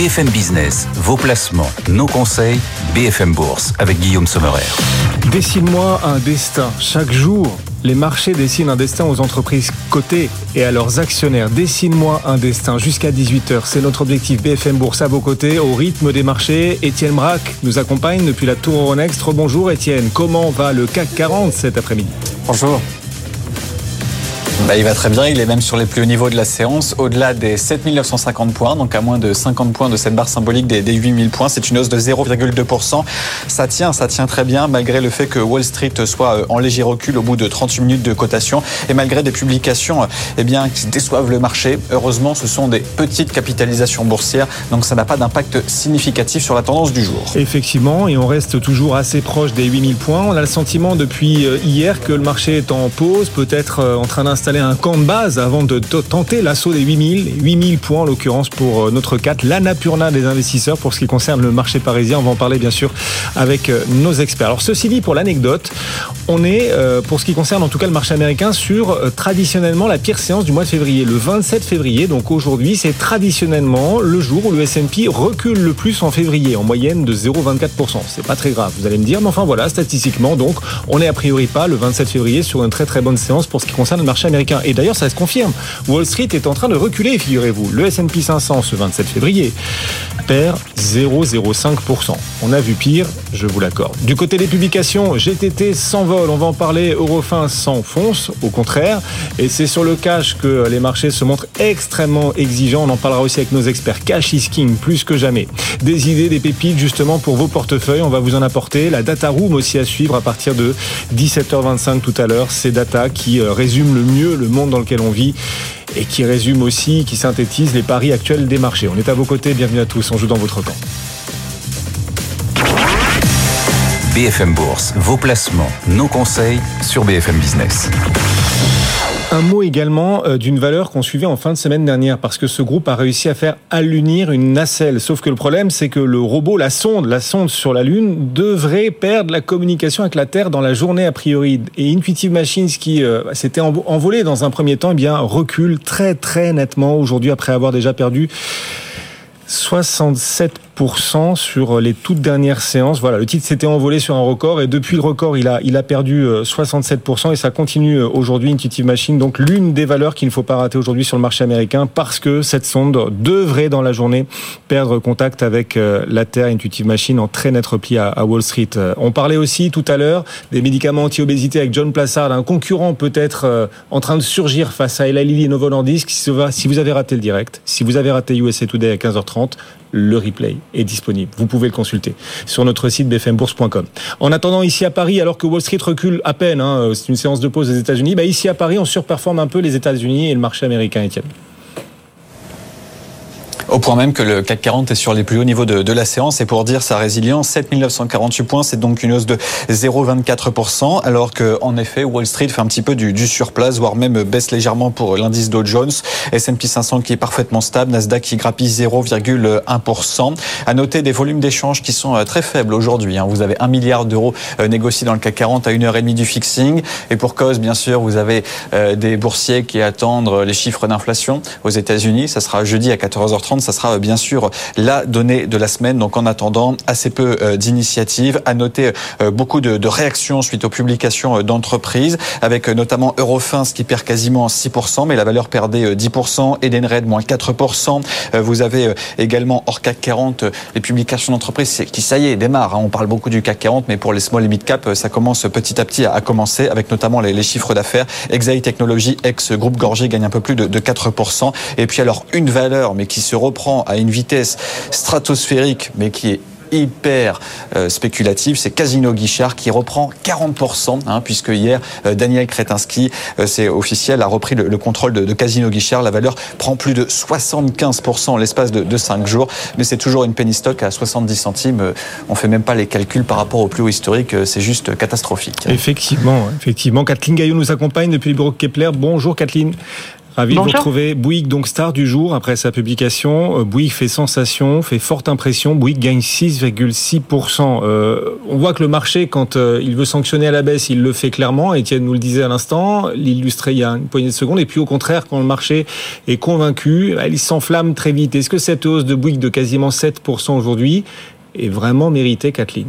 BFM Business, vos placements, nos conseils, BFM Bourse avec Guillaume Sommerer. Dessine-moi un destin. Chaque jour, les marchés dessinent un destin aux entreprises cotées et à leurs actionnaires. Dessine-moi un destin jusqu'à 18h. C'est notre objectif BFM Bourse à vos côtés, au rythme des marchés. Étienne Braque nous accompagne depuis la Tour Euronext. Bonjour Étienne, comment va le CAC 40 cet après-midi? Bonjour. Bah, il va très bien, il est même sur les plus hauts niveaux de la séance, au-delà des 7950 points, donc à moins de 50 points de cette barre symbolique des, 8000 points. C'est une hausse de 0,2%. Ça tient, ça tient très bien, malgré le fait que Wall Street soit euh, en léger recul au bout de 38 minutes de cotation, et malgré des publications eh bien, qui déçoivent le marché. Heureusement, ce sont des petites capitalisations boursières, donc ça n'a pas d'impact significatif sur la tendance du jour. Effectivement, et on reste toujours assez proche des 8000 points. On a le sentiment depuis euh, hier que le marché est en pause, peut-être euh, en train d'installer un camp de base avant de tenter l'assaut des 8000. 8000 points en l'occurrence pour euh, notre 4, l'Annapurna des investisseurs pour ce qui concerne le marché parisien. On va en parler bien sûr avec euh, nos experts. Alors ceci dit, pour l'anecdote, on est, euh, pour ce qui concerne en tout cas le marché américain, sur traditionnellement la pire séance du mois de février. Le 27 février, donc aujourd'hui, c'est traditionnellement le jour où le S&P recule le plus en février, en moyenne de 0,24%. C'est pas très grave, vous allez me dire, mais enfin voilà, statistiquement, donc on est a priori pas le 27 février sur une très très bonne séance pour ce qui concerne le marché américain. Et d'ailleurs, ça se confirme. Wall Street est en train de reculer, figurez-vous. Le S&P 500 ce 27 février perd 0,05%. On a vu pire, je vous l'accorde. Du côté des publications, GTT s'envole, on va en parler, Eurofin s'enfonce, au contraire. Et c'est sur le cash que les marchés se montrent extrêmement exigeants. On en parlera aussi avec nos experts. Cash is king, plus que jamais. Des idées, des pépites justement pour vos portefeuilles, on va vous en apporter. La data room aussi à suivre à partir de 17h25 tout à l'heure. Ces data qui euh, résument le mieux le monde dans lequel on vit et qui résume aussi, qui synthétise les paris actuels des marchés. On est à vos côtés, bienvenue à tous, on joue dans votre camp. BFM Bourse, vos placements, nos conseils sur BFM Business. Un mot également euh, d'une valeur qu'on suivait en fin de semaine dernière, parce que ce groupe a réussi à faire allunir une nacelle. Sauf que le problème, c'est que le robot, la sonde, la sonde sur la Lune, devrait perdre la communication avec la Terre dans la journée a priori. Et Intuitive Machines, qui euh, s'était envolé dans un premier temps, eh bien recule très très nettement aujourd'hui après avoir déjà perdu 67 sur les toutes dernières séances. Voilà, le titre s'était envolé sur un record et depuis le record, il a, perdu 67% euh, et ça continue euh, aujourd'hui Intuitive Machine. Donc l'une des valeurs qu'il ne faut pas rater aujourd'hui sur le marché américain parce que cette sonde devrait dans la journée perdre contact avec euh, la Terre Intuitive Machine en très net repli à Wall Street. On parlait aussi tout à l'heure des médicaments anti-obésité avec John Plassard, un concurrent peut-être en train de surgir face à Eli Lilly et Novo Nordisk. Si vous avez raté le direct, si vous avez raté USA Today à 15h30, le replay est disponible. Vous pouvez le consulter sur notre site bfmbourse.com. En attendant, ici à Paris, alors que Wall Street recule à peine, hein, c'est une séance de pause des États-Unis, bah ici à Paris, on surperforme un peu les États-Unis et le marché américain, Étienne. Au point même que le CAC 40 est sur les plus hauts niveaux de, la séance. Et pour dire sa résilience, 7948 points, c'est donc une hausse de 0,24%, alors que en effet, Wall Street fait un petit peu du, surplace, voire même baisse légèrement pour l'indice Dow Jones, S&P 500 qui est parfaitement stable, Nasdaq qui grappille 0,1%. À noter des volumes d'échanges qui sont euh, très faibles aujourd'hui. Hein. Vous avez un milliard d'euros euh, négociés dans le CAC 40 à 1h30 du fixing. Et pour cause, bien sûr, vous avez euh, des boursiers qui attendent les chiffres d'inflation aux États-Unis. Ça sera jeudi à 14h30 ça sera euh, bien sûr la donnée de la semaine. Donc en attendant, assez peu euh, d'initiatives. À noter euh, beaucoup de, réactions suite aux publications d'entreprises, avec notamment Eurofins qui perd quasiment 6%, mais la valeur perdait 10%, Edenred moins 4%. Vous avez également hors CAC 40 les publications d'entreprises qui, ça y est, démarrent. Hein. On parle beaucoup du CAC 40, mais pour les small et mid cap, ça commence petit à petit à commencer, avec notamment les, chiffres d'affaires. Exai Technologies, ex-groupe Gorgé, gagne un peu plus de, de 4%. Et puis alors, une valeur, mais qui se reprend à une vitesse stratosphérique, mais qui est hyper spéculative, c'est Casino Guichard qui reprend 40%, hein, puisque hier, Daniel Kretinsky, c'est officiel, a repris le, contrôle de, Casino Guichard. La valeur prend plus de 75% en l'espace de, de 5 jours, mais c'est toujours une penny stock à 70 centimes. On fait même pas les calculs par rapport au plus haut historique, c'est juste catastrophique. Effectivement, effectivement. Kathleen Gaillot nous accompagne depuis le bureau Kepler. Bonjour Kathleen. Ravi de vous retrouver. Bouygues, donc star du jour après sa publication. Euh, Bouygues fait sensation, fait forte impression. Bouygues gagne 6,6%. Euh, on voit que le marché, quand euh, il veut sanctionner à la baisse, il le fait clairement. Etienne nous le disait à l'instant, l'illustrait il y a une poignée de secondes. Et puis au contraire, quand le marché est convaincu, il s'enflamme très vite. Est-ce que cette hausse de Bouygues de quasiment 7% aujourd'hui est vraiment méritée, Kathleen?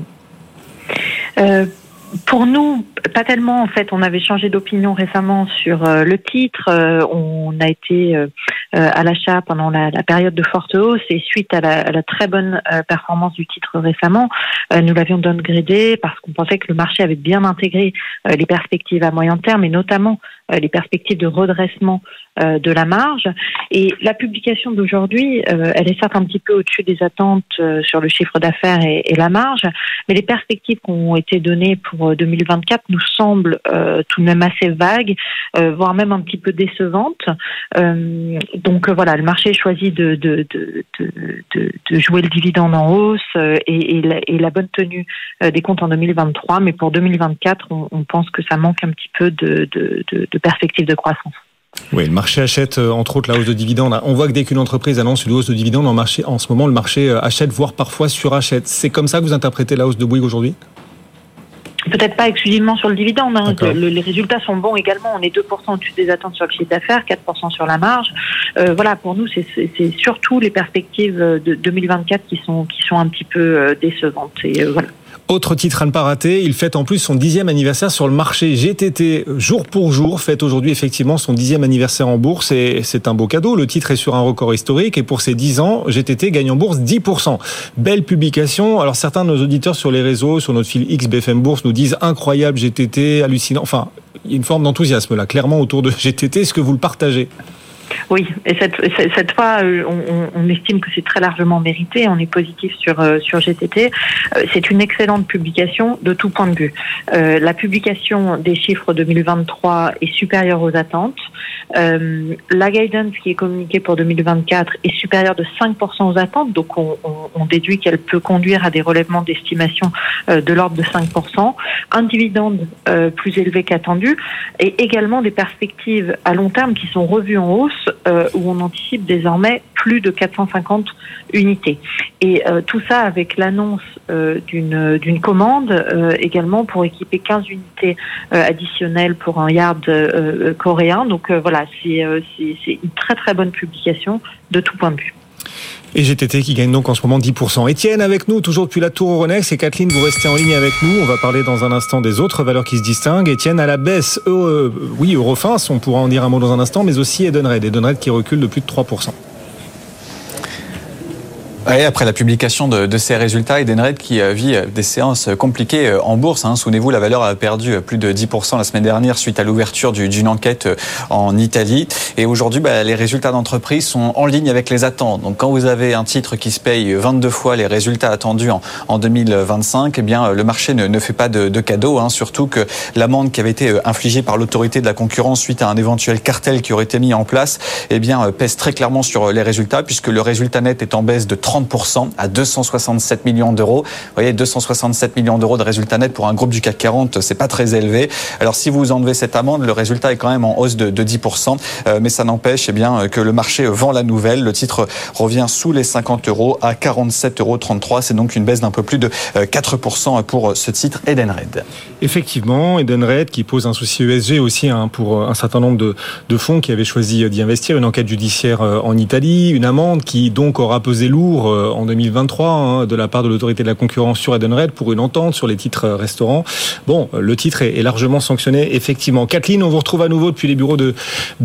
Pour nous, pas tellement. En fait, on avait changé d'opinion récemment sur euh, le titre. Euh, on a été euh, à l'achat pendant la, période de forte hausse et suite à la, très bonne performance du titre récemment, nous l'avions downgradé parce qu'on pensait que le marché avait bien intégré les perspectives à moyen terme et notamment les perspectives de redressement euh, de la marge. Et la publication d'aujourd'hui, euh, elle est certes un petit peu au-dessus des attentes euh, sur le chiffre d'affaires et, la marge, mais les perspectives qui ont été données pour 2024 nous semblent tout de même assez vagues, voire même un petit peu décevantes. donc voilà, le marché choisit de, de, de, de, jouer le dividende en hausse et, et, la, et, la, bonne tenue des comptes en 2023, mais pour 2024, on, on pense que ça manque un petit peu de, de perspectives de croissance. Oui, le marché achète euh, entre autres la hausse de dividendes. On voit que dès qu'une entreprise annonce une hausse de dividendes, en, marché, en ce moment, le marché euh, achète, voire parfois surachète. C'est comme ça que vous interprétez la hausse de Bouygues aujourd'hui? Peut-être pas exclusivement sur le dividende. Hein, les résultats sont bons également. On est 2% au-dessus des attentes sur le chiffre d'affaires, 4% sur la marge. Euh, voilà, pour nous, c'est surtout les perspectives de 2024 qui sont qui sont un petit peu décevantes. Et voilà. Autre titre à ne pas rater, il fête en plus son dixième anniversaire sur le marché GTT jour pour jour, fête aujourd'hui effectivement son dixième anniversaire en bourse et c'est un beau cadeau. Le titre est sur un record historique et pour ses dix ans, GTT gagne en bourse 10%. Belle publication. Alors certains de nos auditeurs sur les réseaux, sur notre fil X BFM Bourse nous disent incroyable GTT, hallucinant. Enfin, il y a une forme d'enthousiasme là, clairement autour de GTT. Est-ce que vous le partagez? Oui, et cette, cette fois, euh, on, on estime que c'est très largement mérité. On est positif sur euh, sur GTT. Euh, c'est une excellente publication de tout point de vue. la publication des chiffres 2023 est supérieure aux attentes. la guidance qui est communiquée pour 2024 est supérieure de 5% aux attentes. Donc, on, on, déduit qu'elle peut conduire à des relèvements d'estimation de l'ordre de 5%. Un dividende plus élevé qu'attendu et également des perspectives à long terme qui sont revues en hausse euh, où on anticipe désormais plus de 450 unités. Et euh, tout ça avec l'annonce euh, d'une commande également pour équiper 15 unités additionnelles pour un yard coréen. Donc voilà, c'est c'est une très très bonne publication de tout point de vue. Et GTT qui gagne donc en ce moment 10%. Étienne avec nous, toujours depuis la Tour Euronext. Et Kathleen, vous restez en ligne avec nous. On va parler dans un instant des autres valeurs qui se distinguent. Étienne, à la baisse, oui, Eurofins, on pourra en dire un mot dans un instant, mais aussi Edenred. Edenred qui recule de plus de 3% après la publication de, ces résultats, Edenred qui euh, vit euh, des séances compliquées euh, en bourse. Hein. Souvenez-vous, la valeur a perdu plus de 10% la semaine dernière suite à l'ouverture d'une enquête en Italie. Et aujourd'hui, bah, les résultats d'entreprise sont en ligne avec les attentes. Donc quand vous avez un titre qui se paye 22 fois les résultats attendus en, 2025, eh bien le marché ne, fait pas de, de cadeau. Hein. Surtout que l'amende qui avait été infligée par l'autorité de la concurrence suite à un éventuel cartel qui aurait été mis en place, eh bien pèse très clairement sur les résultats puisque le résultat net est en baisse de 30 à 267 millions d'euros. Vous voyez, 267 millions d'euros de résultat net pour un groupe du CAC 40, c'est pas très élevé. Alors si vous enlevez cette amende, le résultat est quand même en hausse de, 10%, euh, mais ça n'empêche eh bien que le marché vend la nouvelle. Le titre revient sous les 50 euros à 47,33 euros. C'est donc une baisse d'un peu plus de 4% euh, pour ce titre Edenred. Effectivement, Edenred qui pose un souci ESG aussi hein, pour un certain nombre de, fonds qui avaient choisi d'y investir. Une enquête judiciaire euh, en Italie, une amende qui donc aura pesé lourd en 2023 hein, de la part de l'autorité de la concurrence sur Edenred pour une entente sur les titres restaurants. Bon, le titre est, largement sanctionné, effectivement. Kathleen, on vous retrouve à nouveau depuis les bureaux de,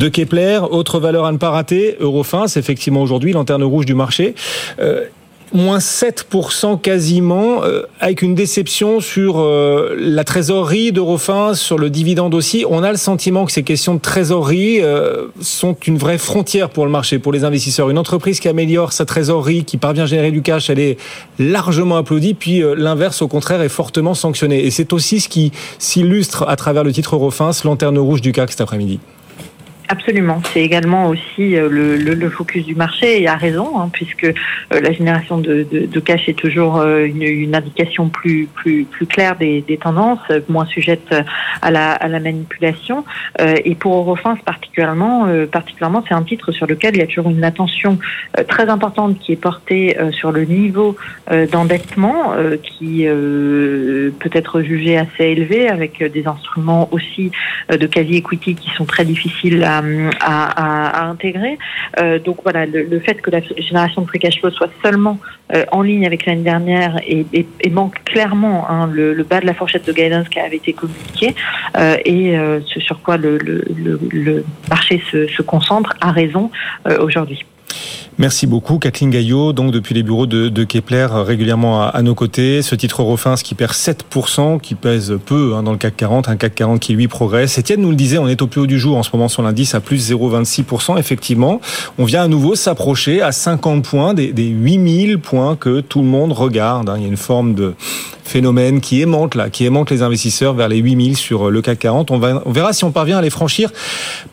Kepler. Autre valeur à ne pas rater, Eurofins, effectivement aujourd'hui, lanterne rouge du marché. Euh, moins 7% quasiment, euh, avec une déception sur euh, la trésorerie d'Eurofin, sur le dividende aussi. On a le sentiment que ces questions de trésorerie euh, sont une vraie frontière pour le marché, pour les investisseurs. Une entreprise qui améliore sa trésorerie, qui parvient à générer du cash, elle est largement applaudie, puis l'inverse, au contraire, est fortement sanctionné. Et c'est aussi ce qui s'illustre à travers le titre Eurofin, lanterne rouge du CAC cet après-midi. Absolument. C'est également aussi euh, le, le, le, focus du marché et à raison, hein, puisque euh, la génération de, de, de, cash est toujours euh, une, une, indication plus, plus, plus claire des, des, tendances, moins sujette à la, à la manipulation. et pour Eurofins particulièrement, particulièrement, c'est un titre sur lequel il y a toujours une attention très importante qui est portée sur le niveau d'endettement, qui peut être jugé assez élevé, avec des instruments aussi de quasi-equity qui sont très difficiles à à, à, intégrer. Euh, donc voilà, le, fait que la génération de free cash flow soit seulement euh, en ligne avec l'année dernière et, et, manque clairement hein, le, le, bas de la fourchette de guidance qui avait été communiqué euh, et euh, ce sur quoi le, le, le marché se, se, concentre a raison euh, aujourd'hui. Merci beaucoup, Kathleen Gaillot, donc depuis les bureaux de, Kepler, régulièrement à, nos côtés. Ce titre Eurofins qui perd 7%, qui pèse peu hein, dans le CAC 40, un CAC 40 qui lui progresse. Étienne nous le disait, on est au plus haut du jour en ce moment sur l'indice à plus 0,26%. Effectivement, on vient à nouveau s'approcher à 50 points des, des 8000 points que tout le monde regarde. Hein. Il y a une forme de phénomène qui aimante là, qui aimante les investisseurs vers les 8000 sur le CAC 40. On, va, on verra si on parvient à les franchir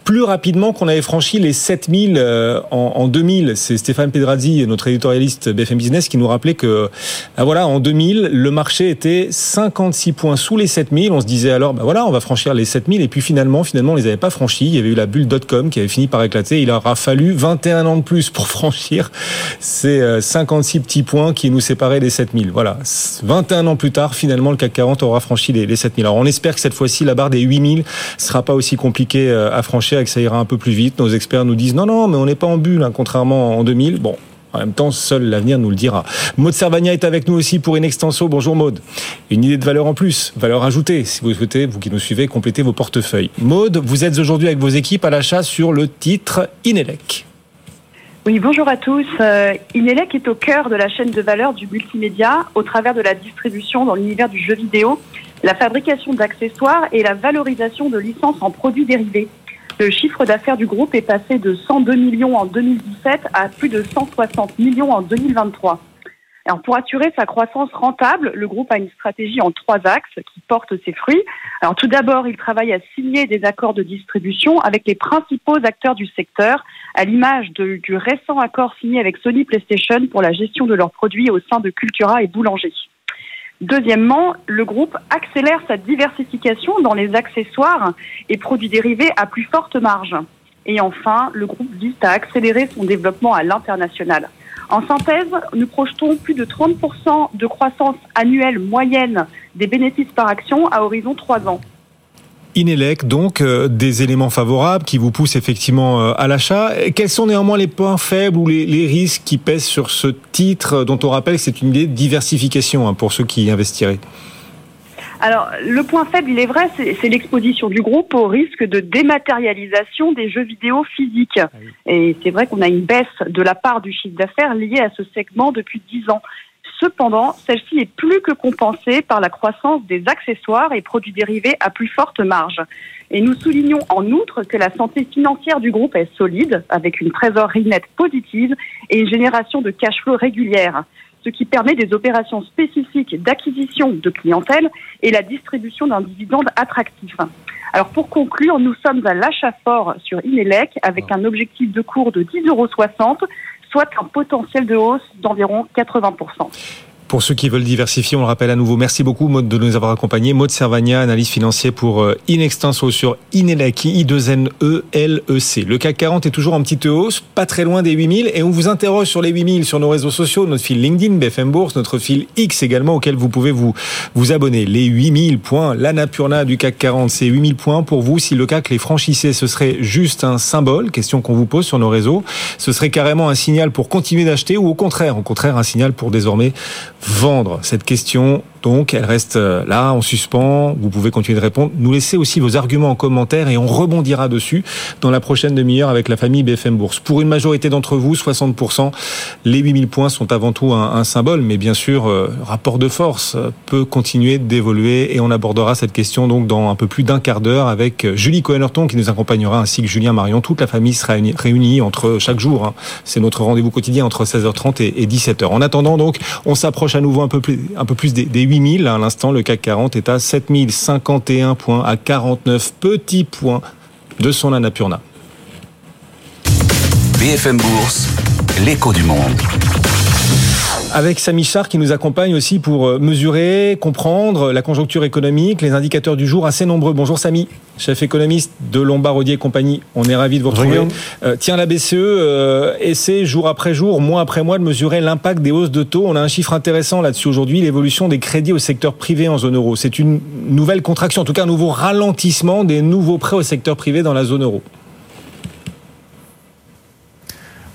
plus rapidement qu'on avait franchi les 7000 euh, en, en 2000. C'est Stéphane Pedrazzi, notre éditorialiste BFM Business, qui nous rappelait que, ah, voilà, en 2000, le marché était 56 points sous les 7000. On se disait alors, bah voilà, on va franchir les 7000. Et puis finalement, finalement, on les avait pas franchis. Il y avait eu la bulle dot-com qui avait fini par éclater. Il aura fallu 21 ans de plus pour franchir ces 56 euh, petits points qui nous séparaient des 7000. Voilà. 21 ans plus tard, finalement, le CAC 40 aura franchi les, les 7000. Alors, on espère que cette fois-ci, la barre des 8000 sera pas aussi compliquée euh, à franchir et que ça ira un peu plus vite. Nos experts nous disent non, non, mais on n'est pas en bulle, hein, contrairement en 2000. Bon, en même temps, seul l'avenir nous le dira. Maud Servagna est avec nous aussi pour une extenso. Bonjour Maud. Une idée de valeur en plus, valeur ajoutée, si vous souhaitez, vous qui nous suivez, compléter vos portefeuilles. Maud, vous êtes aujourd'hui avec vos équipes à l'achat sur le titre Inelec. Oui, bonjour à tous. Euh, Inelec est au cœur de la chaîne de valeur du multimédia au travers de la distribution dans l'univers du jeu vidéo, la fabrication d'accessoires et la valorisation de licences en produits dérivés. Le chiffre d'affaires du groupe est passé de 102 millions en 2017 à plus de 160 millions en 2023. Alors pour assurer sa croissance rentable, le groupe a une stratégie en trois axes qui portent ses fruits. Alors tout d'abord, il travaille à signer des accords de distribution avec les principaux acteurs du secteur, à l'image du récent accord signé avec Sony PlayStation pour la gestion de leurs produits au sein de Cultura et Boulanger. Deuxièmement, le groupe accélère sa diversification dans les accessoires et produits dérivés à plus forte marge. Et enfin, le groupe vise à accélérer son développement à l'international. En synthèse, nous projetons plus de 30% de croissance annuelle moyenne des bénéfices par action à horizon 3 ans. Inelec, donc euh, des éléments favorables qui vous poussent effectivement euh, à l'achat. Quels sont néanmoins les points faibles ou les, les, risques qui pèsent sur ce titre dont on rappelle que c'est une idée de diversification hein, pour ceux qui investiraient? Alors, le point faible, il est vrai, c'est l'exposition du groupe au risque de dématérialisation des jeux vidéo physiques. Ah. Et c'est vrai qu'on a une baisse de la part du chiffre d'affaires liée à ce segment depuis 10 ans. Cependant, celle-ci est plus que compensée par la croissance des accessoires et produits dérivés à plus forte marge. Et nous soulignons en outre que la santé financière du groupe est solide, avec une trésorerie nette positive et une génération de cash flow régulière, ce qui permet des opérations spécifiques d'acquisition de clientèle et la distribution d'un dividende attractif. Alors pour conclure, nous sommes à l'achat fort sur Inelec avec un objectif de cours de 10,60 euros soit un potentiel de hausse d'environ 80%. Pour ceux qui veulent diversifier, on le rappelle à nouveau. Merci beaucoup, Maud, de nous avoir accompagnés. Maud Servagna, analyse financière pour euh, Inextenso sur Inelec, I2NE-L-E-C. Le CAC 40 est toujours en petite hausse, pas très loin des 8000, et on vous interroge sur les 8000 sur nos réseaux sociaux, notre fil LinkedIn, BFM Bourse, notre fil X également, auquel vous pouvez vous, vous abonner. Les 8000 points, l'Annapurna du CAC 40, c'est 8000 points pour vous. Si le CAC les franchissait, ce serait juste un symbole, question qu'on vous pose sur nos réseaux. Ce serait carrément un signal pour continuer d'acheter ou au contraire, au contraire, un signal pour désormais vendre Cette question Donc, elle reste euh, là, en suspens. Vous pouvez continuer de répondre. Nous laissez aussi vos arguments en commentaire et on rebondira dessus dans la prochaine demi-heure avec la famille BFM Bourse. Pour une majorité d'entre vous, 60%, les 8000 points sont avant tout un, symbole, mais bien sûr, euh, rapport de force euh, peut continuer d'évoluer et on abordera cette question donc dans un peu plus d'un quart d'heure avec Julie Cohen-Horton qui nous accompagnera ainsi que Julien Marion. Toute la famille sera réunie, entre chaque jour. Hein. C'est notre rendez-vous quotidien entre 16h30 et, et 17h. En attendant donc, on s'approche à nouveau un peu plus, des, des 8000. À l'instant, le CAC 40 est à 7051 points, à 49 petits points de son Annapurna. BFM Bourse, l'écho du monde. Avec Samy Char qui nous accompagne aussi pour euh, mesurer, comprendre la conjoncture économique, les indicateurs du jour assez nombreux. Bonjour Samy, chef économiste de Lombard Odier et compagnie. On est ravi de vous retrouver. Euh, tiens, la BCE euh, essaie jour après jour, mois après mois de mesurer l'impact des hausses de taux. On a un chiffre intéressant là-dessus aujourd'hui, l'évolution des crédits au secteur privé en zone euro. C'est une nouvelle contraction, en tout cas un nouveau ralentissement des nouveaux prêts au secteur privé dans la zone euro.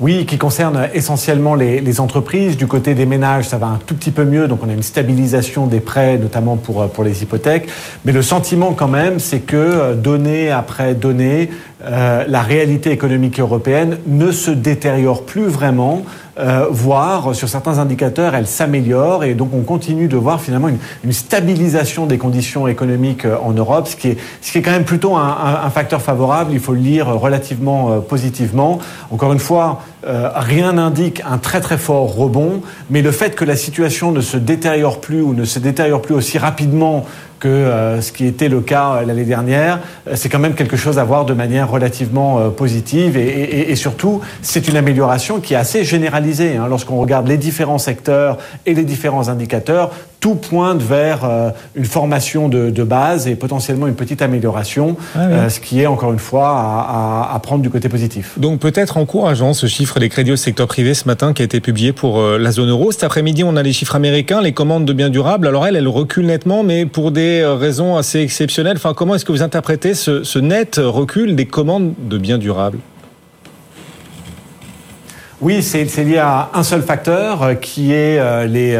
Oui, qui concerne essentiellement les, les, entreprises. Du côté des ménages, ça va un tout petit peu mieux, donc on a une stabilisation des prêts, notamment pour, pour les hypothèques. Mais le sentiment quand même, c'est que donnée après donnée, euh, la réalité économique européenne ne se détériore plus vraiment. Euh, voire sur certains indicateurs, elle s'améliore et donc on continue de voir finalement une, une, stabilisation des conditions économiques en Europe, ce qui est, ce qui est quand même plutôt un, un, facteur favorable, il faut le lire relativement euh, positivement. Encore une fois, euh, rien n'indique un très très fort rebond, mais le fait que la situation ne se détériore plus ou ne se détériore plus aussi rapidement que euh, ce qui était le cas l'année dernière, c'est quand même quelque chose à voir de manière relativement euh, positive et, et, et surtout c'est une amélioration qui est assez généralisée. Hein. Lorsqu'on regarde les différents secteurs et les différents indicateurs, tout pointe vers euh, une formation de, de, base et potentiellement une petite amélioration, ah oui. euh, ce qui est encore une fois à, à, à prendre du côté positif. Donc peut-être encourageant ce chiffre des crédits au secteur privé ce matin qui a été publié pour euh, la zone euro. Cet après-midi, on a les chiffres américains, les commandes de biens durables. Alors elles, elles reculent nettement, mais pour des raisons assez exceptionnelles. Enfin, comment est-ce que vous interprétez ce, ce net recul des commandes de biens durables? Oui, c'est lié à un seul facteur qui est les,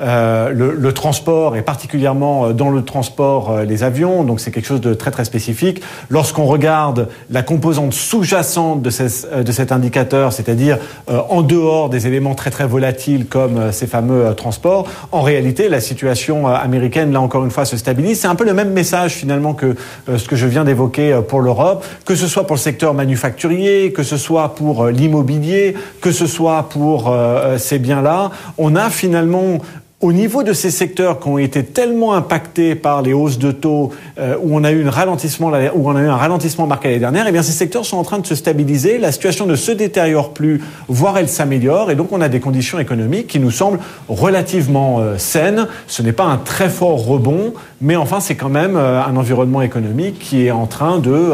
euh, le, transport et particulièrement euh, dans le transport euh, les avions. Donc c'est quelque chose de très très spécifique. Lorsqu'on regarde la composante sous-jacente de, de cet indicateur, c'est-à-dire euh, en dehors des éléments très très volatiles comme ces fameux transports, en réalité la situation américaine là encore une fois se stabilise. C'est un peu le même message finalement que ce que je viens d'évoquer pour l'Europe, que ce soit pour le secteur manufacturier, que ce soit pour l'immobilier, que ce soit pour ces biens-là, on a finalement au niveau de ces secteurs qui ont été tellement impactés par les hausses de taux, euh, où on a eu un ralentissement, où on a eu un ralentissement marqué l'année dernière, eh bien ces secteurs sont en train de se stabiliser. La situation ne se détériore plus, voire elle s'améliore, et donc on a des conditions économiques qui nous semblent relativement euh, saines. Ce n'est pas un très fort rebond, mais enfin c'est quand même euh, un environnement économique qui est en train de,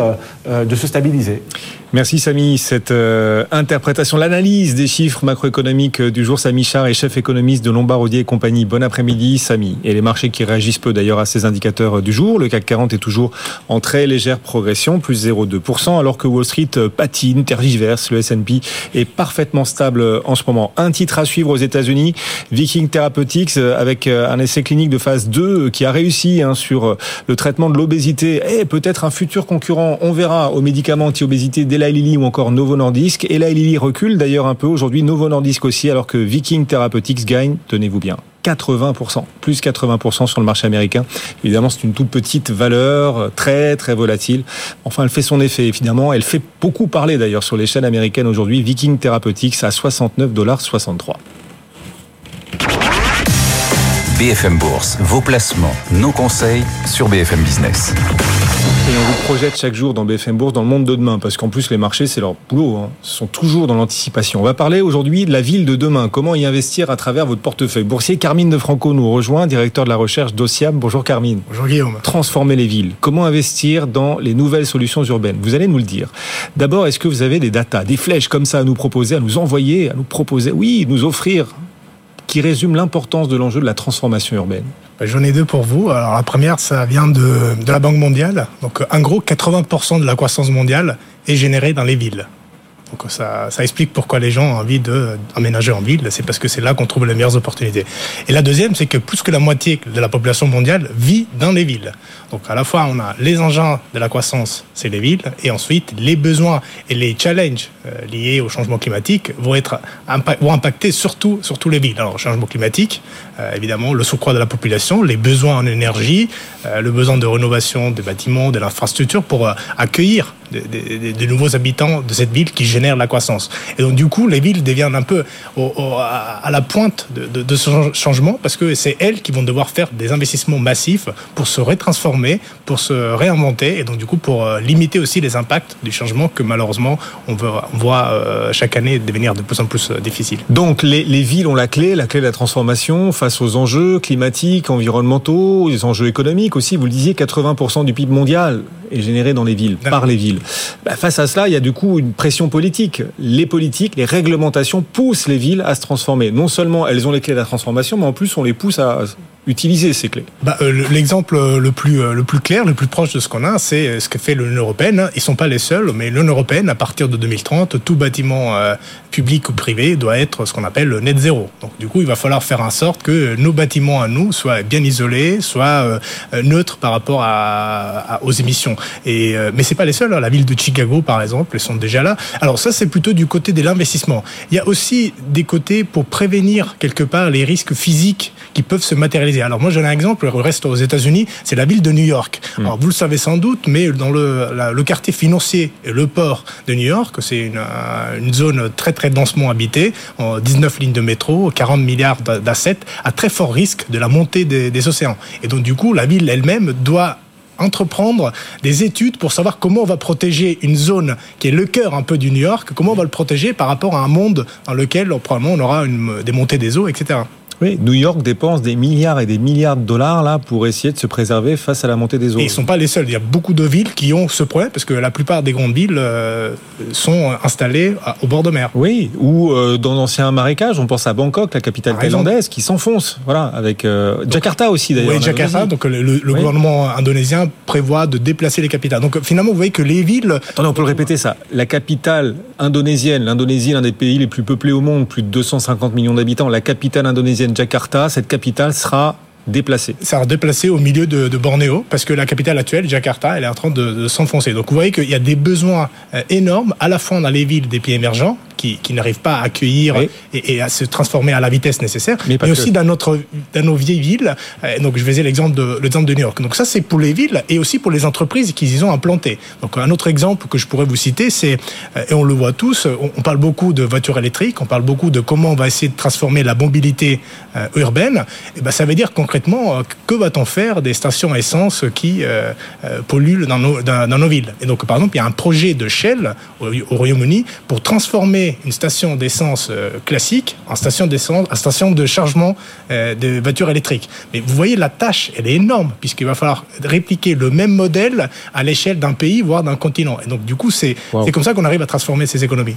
de se stabiliser. Merci Samy. Cette euh, interprétation, l'analyse des chiffres macroéconomiques du jour, Samy Char est chef économiste de Lombard Odier et compagnie. Bon après-midi Samy. Et les marchés qui réagissent peu d'ailleurs à ces indicateurs du jour. Le CAC 40 est toujours en très légère progression, plus 0,2%, alors que Wall Street patine, tergiverse. Le S&P est parfaitement stable en ce moment. Un titre à suivre aux États-Unis, Viking Therapeutics, avec un essai clinique de phase 2 qui a réussi hein, sur le traitement de l'obésité et peut-être un futur concurrent, on verra, aux médicaments anti-obésité d'Eli Lilly ou encore Novo Nordisk. Eli Lilly recule d'ailleurs un peu aujourd'hui, Novo Nordisk aussi, alors que Viking Therapeutics gagne, tenez-vous bien. 80%, plus 80% sur le marché américain. Évidemment, c'est une toute petite valeur, très très volatile. Enfin, elle fait son effet, évidemment. Elle fait beaucoup parler d'ailleurs sur les chaînes américaines aujourd'hui. Viking Therapeutics à 69 dollars 63. BFM Bourse, vos placements, nos conseils sur BFM Business. Et on vous projette chaque jour dans BFM Bourse dans le monde de demain, parce qu'en plus les marchés, c'est leur boulot, hein. Ils sont toujours dans l'anticipation. On va parler aujourd'hui de la ville de demain, comment y investir à travers votre portefeuille? Boursier Carmine de Franco nous rejoint, directeur de la recherche d'OSIAM. Bonjour Carmine. Bonjour Guillaume. Transformer les villes, comment investir dans les nouvelles solutions urbaines? Vous allez nous le dire. D'abord, est-ce que vous avez des datas, des flèches comme ça à nous proposer, à nous envoyer, à nous proposer, oui, nous offrir qui résume l'importance de l'enjeu de la transformation urbaine J'en ai deux pour vous. Alors la première, ça vient de, de la Banque mondiale. Donc en gros, 80% de la croissance mondiale est générée dans les villes. Donc ça, ça explique pourquoi les gens ont envie d'emménager en ville. C'est parce que c'est là qu'on trouve les meilleures opportunités. Et la deuxième, c'est que plus que la moitié de la population mondiale vit dans les villes. Donc à la fois, on a les engins de la croissance, c'est les villes, et ensuite les besoins et les challenges euh, liés au changement climatique vont être vont impacter surtout surtout les villes. Alors changement climatique, évidemment, le surcroît de la population, les besoins en énergie, euh, le besoin de rénovation des bâtiments, de l'infrastructure pour accueillir des, nouveaux habitants de cette ville qui génèrent la croissance. Et donc du coup, les villes deviennent un peu à la pointe de, ce changement parce que c'est elles qui vont devoir faire des investissements massifs pour se retransformer, pour se réinventer et donc du coup pour euh, limiter aussi les impacts du changement que malheureusement on voit euh, chaque année devenir de plus en plus euh, difficile. Donc les villes ont la clé, la clé de la transformation face aux enjeux climatiques, environnementaux, les enjeux économiques aussi. Vous le disiez, 80% du PIB mondial est généré dans les villes, par les villes. Bah, face à cela, il y a du coup une pression politique. Les politiques, les réglementations poussent les villes à se transformer. Non seulement elles ont les clés de la transformation, mais en plus on les pousse à utiliser ces clés bah, euh, L'exemple le plus, euh, le plus clair, le plus proche de ce qu'on a, c'est euh, ce que fait l'Union européenne. Ils sont pas les seuls, mais l'Union européenne, à partir de 2030, tout bâtiment public ou privé doit être ce qu'on appelle le net zéro. Donc du coup, il va falloir faire en sorte que nos bâtiments à nous soient bien isolés, soient neutres par rapport aux émissions. Mais c'est pas les seuls. Hein. La ville de Chicago, par exemple, ils sont déjà là. Alors ça, c'est plutôt du côté de l'investissement. Il y a aussi des côtés pour prévenir quelque part les risques physiques qui peuvent se matérialiser. Alors moi, j'ai un exemple, le reste aux États-Unis, c'est la ville de New York. Hmm. Alors vous le savez sans doute, mais dans le, le quartier financier et le port de New York, c'est une, euh, une, zone très très densément habitée, 19 lignes de métro, 40 milliards d'assets, à très fort risque de la montée des, des océans. Et donc du coup, la ville elle-même doit entreprendre des études pour savoir comment on va protéger une zone qui est le cœur un peu du New York, comment on va le protéger par rapport à un monde dans lequel probablement on aura une, des montées des eaux, etc. Oui, New York dépense des milliards et des milliards de dollars là pour essayer de se préserver face à la montée des eaux. Et ils sont pas les seuls. Il y a beaucoup de villes qui ont ce problème parce que la plupart des grandes villes euh, sont installées au bord de mer. Oui, ou euh, dans d'anciens marécages. On pense à Bangkok, la capitale thaïlandaise, qui s'enfonce. Voilà, avec euh, Jakarta aussi d'ailleurs. Oui, Jakarta. Donc le, gouvernement indonésien prévoit de déplacer les capitales. Donc finalement, vous voyez que les villes. Attendez, on peut le répéter ça. La capitale indonésienne, l'Indonésie, l'un des pays les plus peuplés au monde, plus de 250 millions d'habitants. La capitale indonésienne Jakarta, cette capitale sera déplacée. Ça sera déplacé au milieu de, Bornéo parce que la capitale actuelle, Jakarta, elle est en train de, s'enfoncer. Donc vous voyez qu'il y a des besoins euh, énormes à la fois dans les villes des pays émergents qui, qui n'arrivent pas à accueillir et, à se transformer à la vitesse nécessaire, mais, aussi dans, notre, dans nos vieilles villes. Euh, donc je faisais l'exemple de, l'exemple de New York. Donc ça c'est pour les villes et aussi pour les entreprises qui y ont implanté. Donc un autre exemple que je pourrais vous citer, c'est, euh, et on le voit tous, on, parle beaucoup de voitures électriques, on parle beaucoup de comment on va essayer de transformer la mobilité urbaine. Et ben, ça veut dire concrètement euh, que va-t-on faire des stations essence qui euh, euh, polluent dans nos, dans, nos, villes? Et donc, par exemple, il y a un projet de Shell au, Royaume-Uni pour transformer une station d'essence classique en station d'essence, en station de chargement de voitures électriques. Mais vous voyez, la tâche, elle est énorme puisqu'il va falloir répliquer le même modèle à l'échelle d'un pays, voire d'un continent. Et donc, du coup, c'est comme ça qu'on arrive à transformer ces économies.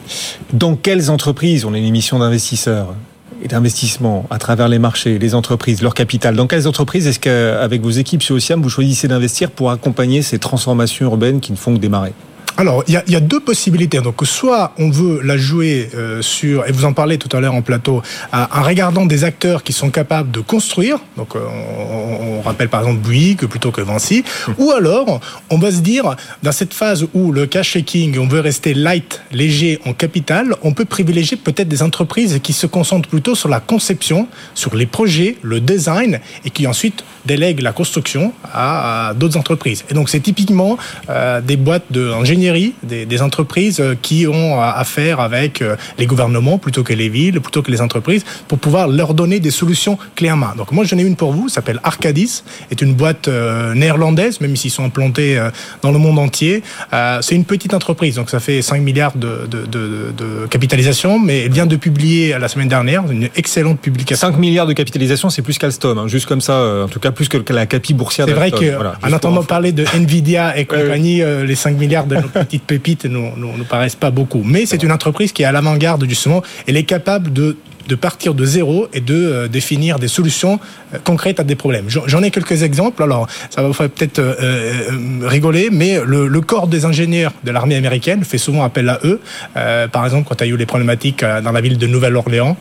Dans quelles entreprises on a une émission d'investisseurs et d'investissement à travers les marchés, les entreprises, leur capital. Dans quelles entreprises est-ce qu'avec vos équipes chez Ociam, vous choisissez d'investir pour accompagner ces transformations urbaines qui ne font que démarrer? Alors, il y a, deux possibilités. Donc, soit on veut la jouer euh, sur, et vous en parlez tout à l'heure en plateau, en regardant des acteurs qui sont capables de construire. Donc, euh, on, rappelle par exemple Bouygues plutôt que Vinci. Ou alors, on va se dire, dans cette phase où le cash shaking, on veut rester light, léger en capital, on peut privilégier peut-être des entreprises qui se concentrent plutôt sur la conception, sur les projets, le design, et qui ensuite délèguent la construction à, d'autres entreprises. Et donc, c'est typiquement euh, des boîtes d'ingénierie des, entreprises euh, qui ont affaire avec euh, les gouvernements plutôt que les villes, plutôt que les entreprises, pour pouvoir leur donner des solutions clés en main. Donc moi, j'en ai une pour vous, s'appelle Arcadis, est une boîte euh, néerlandaise, même s'ils sont implantés dans le monde entier. c'est une petite entreprise, donc ça fait 5 milliards de, de, capitalisation, mais elle vient de publier la semaine dernière une excellente publication. 5 milliards de capitalisation, c'est plus qu'Alstom, hein, juste comme ça, en tout cas plus que la capi boursière. C'est vrai qu'en entendant parler de Nvidia et compagnie, les 5 milliards de petites pépites ne nous, nous, paraissent pas beaucoup. Mais c'est une entreprise qui est à l'avant-garde justement. Elle est capable de de partir de zéro et de euh, définir des solutions euh, concrètes à des problèmes. J'en ai quelques exemples. Alors, ça va vous faire peut-être rigoler, mais le, corps des ingénieurs de l'armée américaine fait souvent appel à eux. par exemple, quand il y a eu les problématiques dans la ville de Nouvelle-Orléans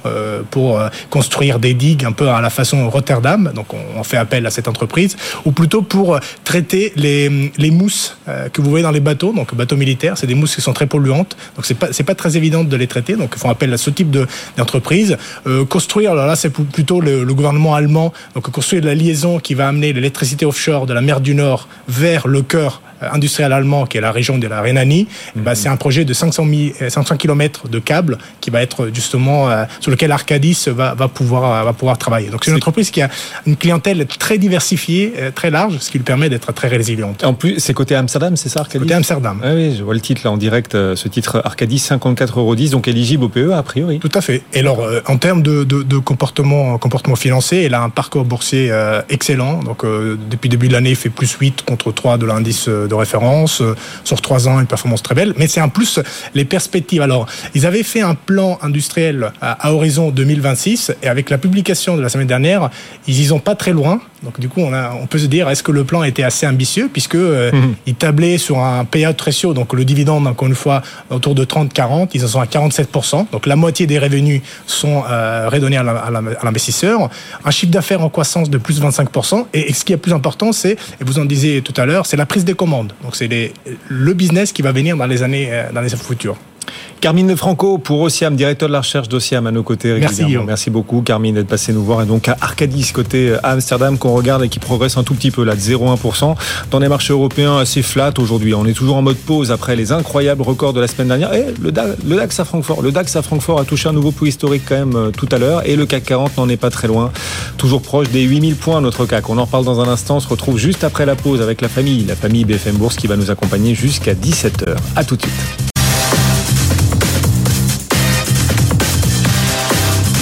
pour construire des digues un peu à la façon Rotterdam, donc on, fait appel à cette entreprise, ou plutôt pour traiter les, les mousses que vous voyez dans les bateaux, donc bateaux militaires, c'est des mousses qui sont très polluantes, donc c'est pas pas très évident de les traiter, donc ils font appel à ce type d'entreprise. Euh, construire, alors là c'est plutôt le, le, gouvernement allemand, donc construire la liaison qui va amener l'électricité offshore de la mer du Nord vers le cœur euh, industriel allemand, qui est la région de la Rhénanie, eh ben, c'est un projet de 500, 500 km de câbles qui va être justement euh, sur lequel Arcadis va, va, pouvoir, va pouvoir travailler. Donc c'est une entreprise qui a une clientèle très diversifiée, très large, ce qui lui permet d'être très résiliente. En plus, c'est côté Amsterdam, c'est ça Arcadis? Côté Amsterdam. Ah oui, je vois le titre là en direct, ce titre Arcadis 54,10 euros, donc éligible au PE a priori. Tout à fait. Et alors, en termes de, de, de, comportement, comportement financier, elle a un parcours boursier excellent. Donc depuis début de l'année, il fait plus 8 contre 3 de l'indice de référence. Euh, sur trois ans, une performance très belle. Mais c'est en plus les perspectives. Alors, ils avaient fait un plan industriel à, horizon 2026 et avec la publication de la semaine dernière, ils y sont pas très loin. Donc du coup, on, a, on peut se dire, est-ce que le plan était assez ambitieux puisque euh, ils tablaient sur un payout ratio, donc le dividende, encore une fois, autour de 30-40, ils en sont à 47%. Donc la moitié des revenus sont euh, redonnés à l'investisseur. Un chiffre d'affaires en croissance de plus de 25%. Et, ce qui est plus important, c'est, et vous en disiez tout à l'heure, c'est la prise des commandes. Donc c'est le business qui va venir dans les années, euh, dans les années futures. Carmine Franco pour Ociam, directeur de la recherche d'Ociam à nos côtés. Merci. Merci beaucoup Carmine d'être passé nous voir. Et donc à Arcadis, côté euh, Amsterdam, qu'on regarde et qui progresse un tout petit peu là, de 0,1%. Dans les marchés européens assez flat aujourd'hui. On est toujours en mode pause après les incroyables records de la semaine dernière. Et le DAX, à Francfort. Le DAX à Francfort a touché un nouveau point historique quand même euh, tout à l'heure. Et le CAC 40 n'en est pas très loin. Toujours proche des 8000 points notre CAC. On en reparle dans un instant. On se retrouve juste après la pause avec la famille, la famille BFM Bourse qui va nous accompagner jusqu'à 17h. À tout de suite.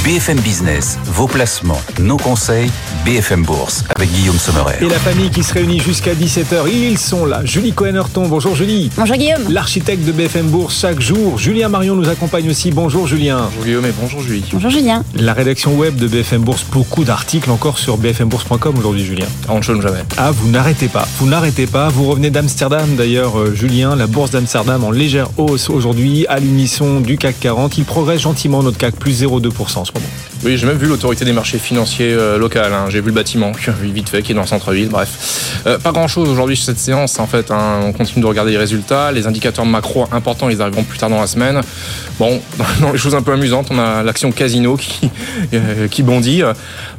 BFM Business, vos placements, nos conseils, BFM Bourse, avec Guillaume Sommerer. Et la famille qui se réunit jusqu'à 17h, ils sont là. Julie Cohen-Horton, bonjour Julie. Bonjour Guillaume. L'architecte de BFM Bourse chaque jour. Julien Marion nous accompagne aussi. Bonjour Julien. Bonjour Guillaume et bonjour Julie. Bonjour Julien. La rédaction web de BFM Bourse, beaucoup d'articles encore sur bfmbourse.com aujourd'hui Julien. On ne chôme jamais. Ah, vous n'arrêtez pas. Vous n'arrêtez pas. Vous revenez d'Amsterdam d'ailleurs, euh, Julien. La bourse d'Amsterdam en légère hausse aujourd'hui à l'unisson du CAC 40. Il progresse gentiment notre CAC, plus 0,2% Oui, j'ai même vu l'autorité des marchés financiers euh, local. Hein. J'ai vu le bâtiment, vite fait, qui est dans le centre-ville. Bref, euh, pas grand-chose aujourd'hui sur cette séance. En fait, hein. on continue de regarder les résultats. Les indicateurs macro importants, ils arriveront plus tard dans la semaine. Bon, dans les choses un peu amusantes, on a l'action Casino qui euh, qui bondit.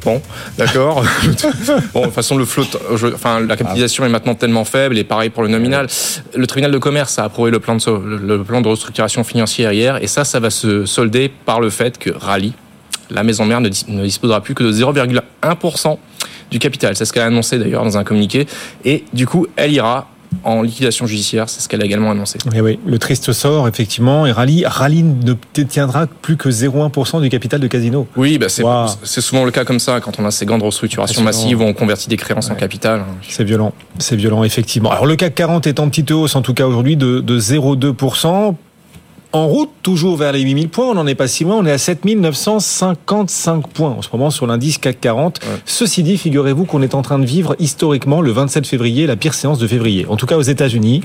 Bon, d'accord. bon, de toute façon, le flotte, enfin, la capitalisation est maintenant tellement faible et pareil pour le nominal. Le tribunal de commerce a approuvé le plan de, le plan de restructuration financière hier et ça, ça va se solder par le fait que Rally la maison mère ne, disposera plus que de 0,1% du capital. C'est ce qu'elle a annoncé d'ailleurs dans un communiqué. Et du coup, elle ira en liquidation judiciaire, c'est ce qu'elle a également annoncé. Oui, oui, le triste sort, effectivement, et Rally, Rally ne détiendra plus que 0,1% du capital de Casino. Oui, bah c'est souvent le cas comme ça, quand on a ces grandes restructurations massives où on convertit des créances en capital. C'est violent, c'est violent, effectivement. Alors le CAC 40 est en petite hausse, en tout cas aujourd'hui, de, de 0,2% en route toujours vers les 8000 points. On n'en est pas si loin. On est à 7955 points en ce moment sur l'indice CAC 40. Ceci dit, figurez-vous qu'on est en train de vivre historiquement le 27 février, la pire séance de février. En tout cas aux États-Unis,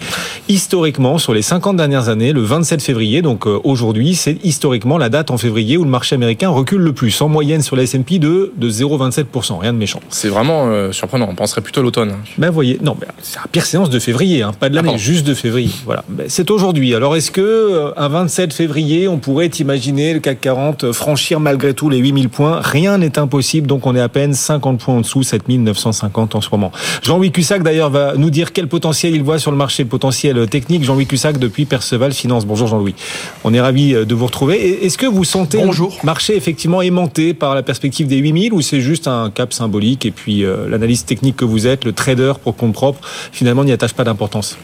historiquement sur les 50 dernières années, le 27 février, donc euh, aujourd'hui, c'est historiquement la date en février où le marché américain recule le plus, en moyenne sur la S&P de, de 0,27%. Rien de méchant. C'est vraiment euh, surprenant. On penserait plutôt à l'automne. Ben voyez, non, c'est la pire séance de février, hein, pas de l'année, ah juste de février. Voilà. Ben, c'est aujourd'hui. Alors est-ce que euh, un 27 février, on pourrait imaginer le CAC 40 franchir malgré tout les 8000 points. Rien n'est impossible, donc on est à peine 50 points en dessous, 7950 en ce moment. Jean-Louis Cussac d'ailleurs va nous dire quel potentiel il voit sur le marché, potentiel technique. Jean-Louis Cussac depuis Perceval Finance. Bonjour Jean-Louis. On est ravi euh, de vous retrouver. Est-ce que vous sentez Bonjour. le marché effectivement aimanté par la perspective des 8000 ou c'est juste un cap symbolique et puis euh, l'analyse technique que vous êtes, le trader pour compte propre, finalement n'y attache pas d'importance?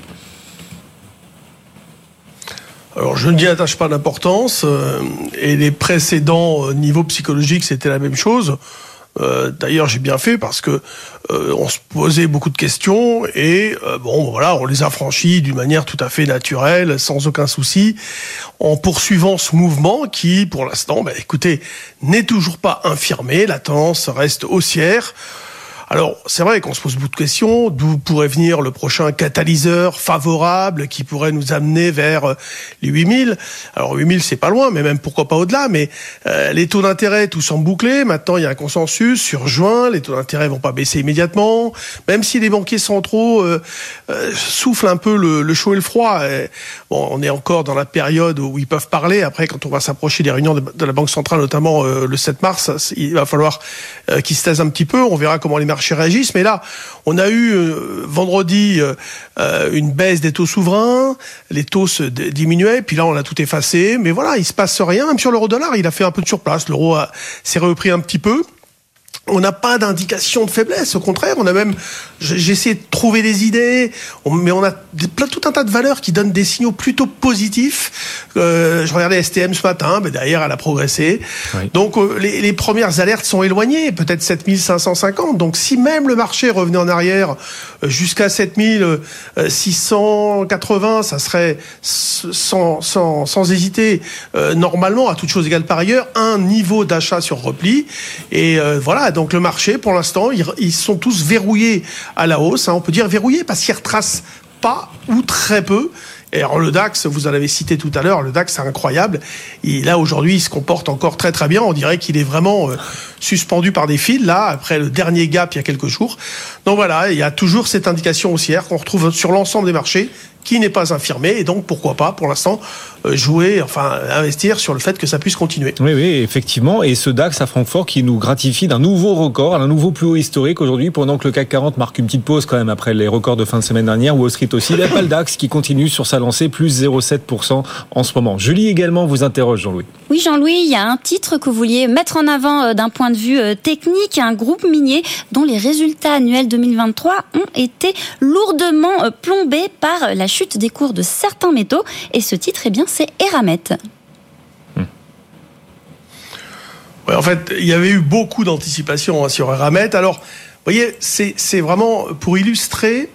Alors je n'y attache pas d'importance euh, et les précédents euh, niveaux psychologiques c'était la même chose. Euh, D'ailleurs, j'ai bien fait parce que euh, on se posait beaucoup de questions et euh, bon, voilà, on les a franchis d'une manière tout à fait naturelle, sans aucun souci, en poursuivant ce mouvement qui, pour l'instant, bah, écoutez, n'est toujours pas infirmé. La tendance reste haussière. Alors, c'est vrai qu'on se pose beaucoup de questions. D'où pourrait venir le prochain catalyseur favorable qui pourrait nous amener vers euh, les 8000 Alors, 8000, c'est pas loin, mais même pourquoi pas au-delà. Mais euh, les taux d'intérêt, tout semble bouclé. Maintenant, il y a un consensus sur juin. Les taux d'intérêt vont pas baisser immédiatement. Même si les banquiers centraux euh, euh, soufflent un peu le, le, chaud et le froid. Et, bon, on est encore dans la période où ils peuvent parler. Après, quand on va s'approcher des réunions de, la Banque centrale, notamment euh, le 7 mars, il va falloir qu'ils se taisent un petit peu. On verra comment les marchés marchés réagissent. Mais là, on a eu euh, vendredi euh, une baisse des taux souverains, les taux se diminuaient, puis là on a tout effacé. Mais voilà, il se passe rien. Même sur l'euro-dollar, il a fait un peu de surplace. L'euro s'est repris un petit peu on n'a pas d'indication de faiblesse. Au contraire, on a même, j'ai essayé de trouver des idées, mais on a tout un tas de valeurs qui donnent des signaux plutôt positifs. Euh, je regardais STM ce matin, mais derrière, elle a progressé. Oui. Donc, euh, les, les, premières alertes sont éloignées, peut-être 7550. Donc, si même le marché revenait en arrière euh, jusqu'à 7680, ça serait sans, sans, sans hésiter, euh, normalement, à toute chose égale par ailleurs, un niveau d'achat sur repli. Et euh, voilà, donc le marché, pour l'instant, ils, sont tous verrouillés à la hausse. Hein. On peut dire verrouillés parce qu'ils retracent pas ou très peu. Et alors le DAX, vous en avez cité tout à l'heure, le DAX c'est incroyable. Et là aujourd'hui, il se comporte encore très très bien. On dirait qu'il est vraiment euh, suspendu par des fils là après le dernier gap il y a quelques jours. Donc voilà, il y a toujours cette indication haussière qu'on retrouve sur l'ensemble des marchés qui n'est pas infirmé et donc pourquoi pas pour l'instant jouer, enfin investir sur le fait que ça puisse continuer. Oui, oui, effectivement. Et ce DAX à Francfort qui nous gratifie d'un nouveau record, un nouveau plus haut historique aujourd'hui, pendant que le CAC 40 marque une petite pause quand même après les records de fin de semaine dernière. Wall Street aussi. Il n'y a pas le DAX qui continue sur sa lancée, plus 0,7% en ce moment. Julie également vous interroge, Jean-Louis. Oui, Jean-Louis, il y a un titre que vous vouliez mettre en avant d'un point de vue technique, un groupe minier dont les résultats annuels 2023 ont été lourdement plombés par la chute des cours de certains métaux. Et ce titre, eh bien, c'est Eramet. Hmm. En fait, il y avait eu beaucoup d'anticipation hein, sur Eramet. Alors, vous voyez, c'est vraiment pour illustrer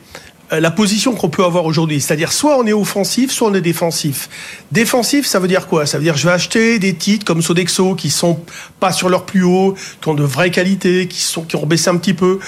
euh, la position qu'on peut avoir aujourd'hui. C'est-à-dire, soit on est offensif, soit on est défensif. Défensif, ça veut dire quoi? Ça veut dire je vais acheter des titres comme Sodexo qui sont pas sur leur plus haut, qui ont de vraies qualités, qui, sont, qui ont baissé un petit peu.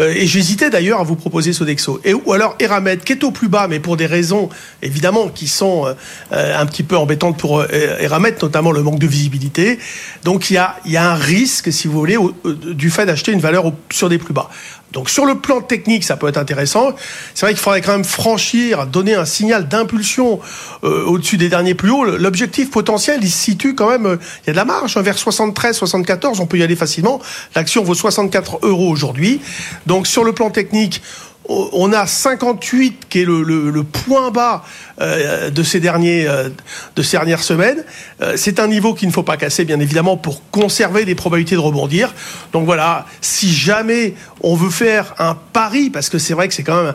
Euh, et j'hésitais d'ailleurs à vous proposer Sodexo. Et, ou alors Eramet, qui est au plus bas, mais pour des raisons évidemment qui sont euh, un petit peu embêtantes pour euh, Eramet, notamment le manque de visibilité. Donc il y a, un risque, si vous voulez, du fait d'acheter une valeur sur des plus bas. Donc sur le plan technique, ça peut être intéressant. C'est vrai qu'il faudrait quand même franchir, donner un signal d'impulsion euh, au-dessus des derniers plus hauts. L'objectif potentiel, il se situe quand même, euh, il y a de la marge, hein, vers 73, 74, on peut y aller facilement. L'action vaut 64 euros aujourd'hui. Donc sur le plan technique, on a 58 qui est le, point bas euh, de ces derniers euh, de ces dernières semaines. Euh, c'est un niveau qu'il ne faut pas casser, bien évidemment, pour conserver des probabilités de rebondir. Donc voilà, si jamais on veut faire un pari, parce que c'est vrai que c'est quand même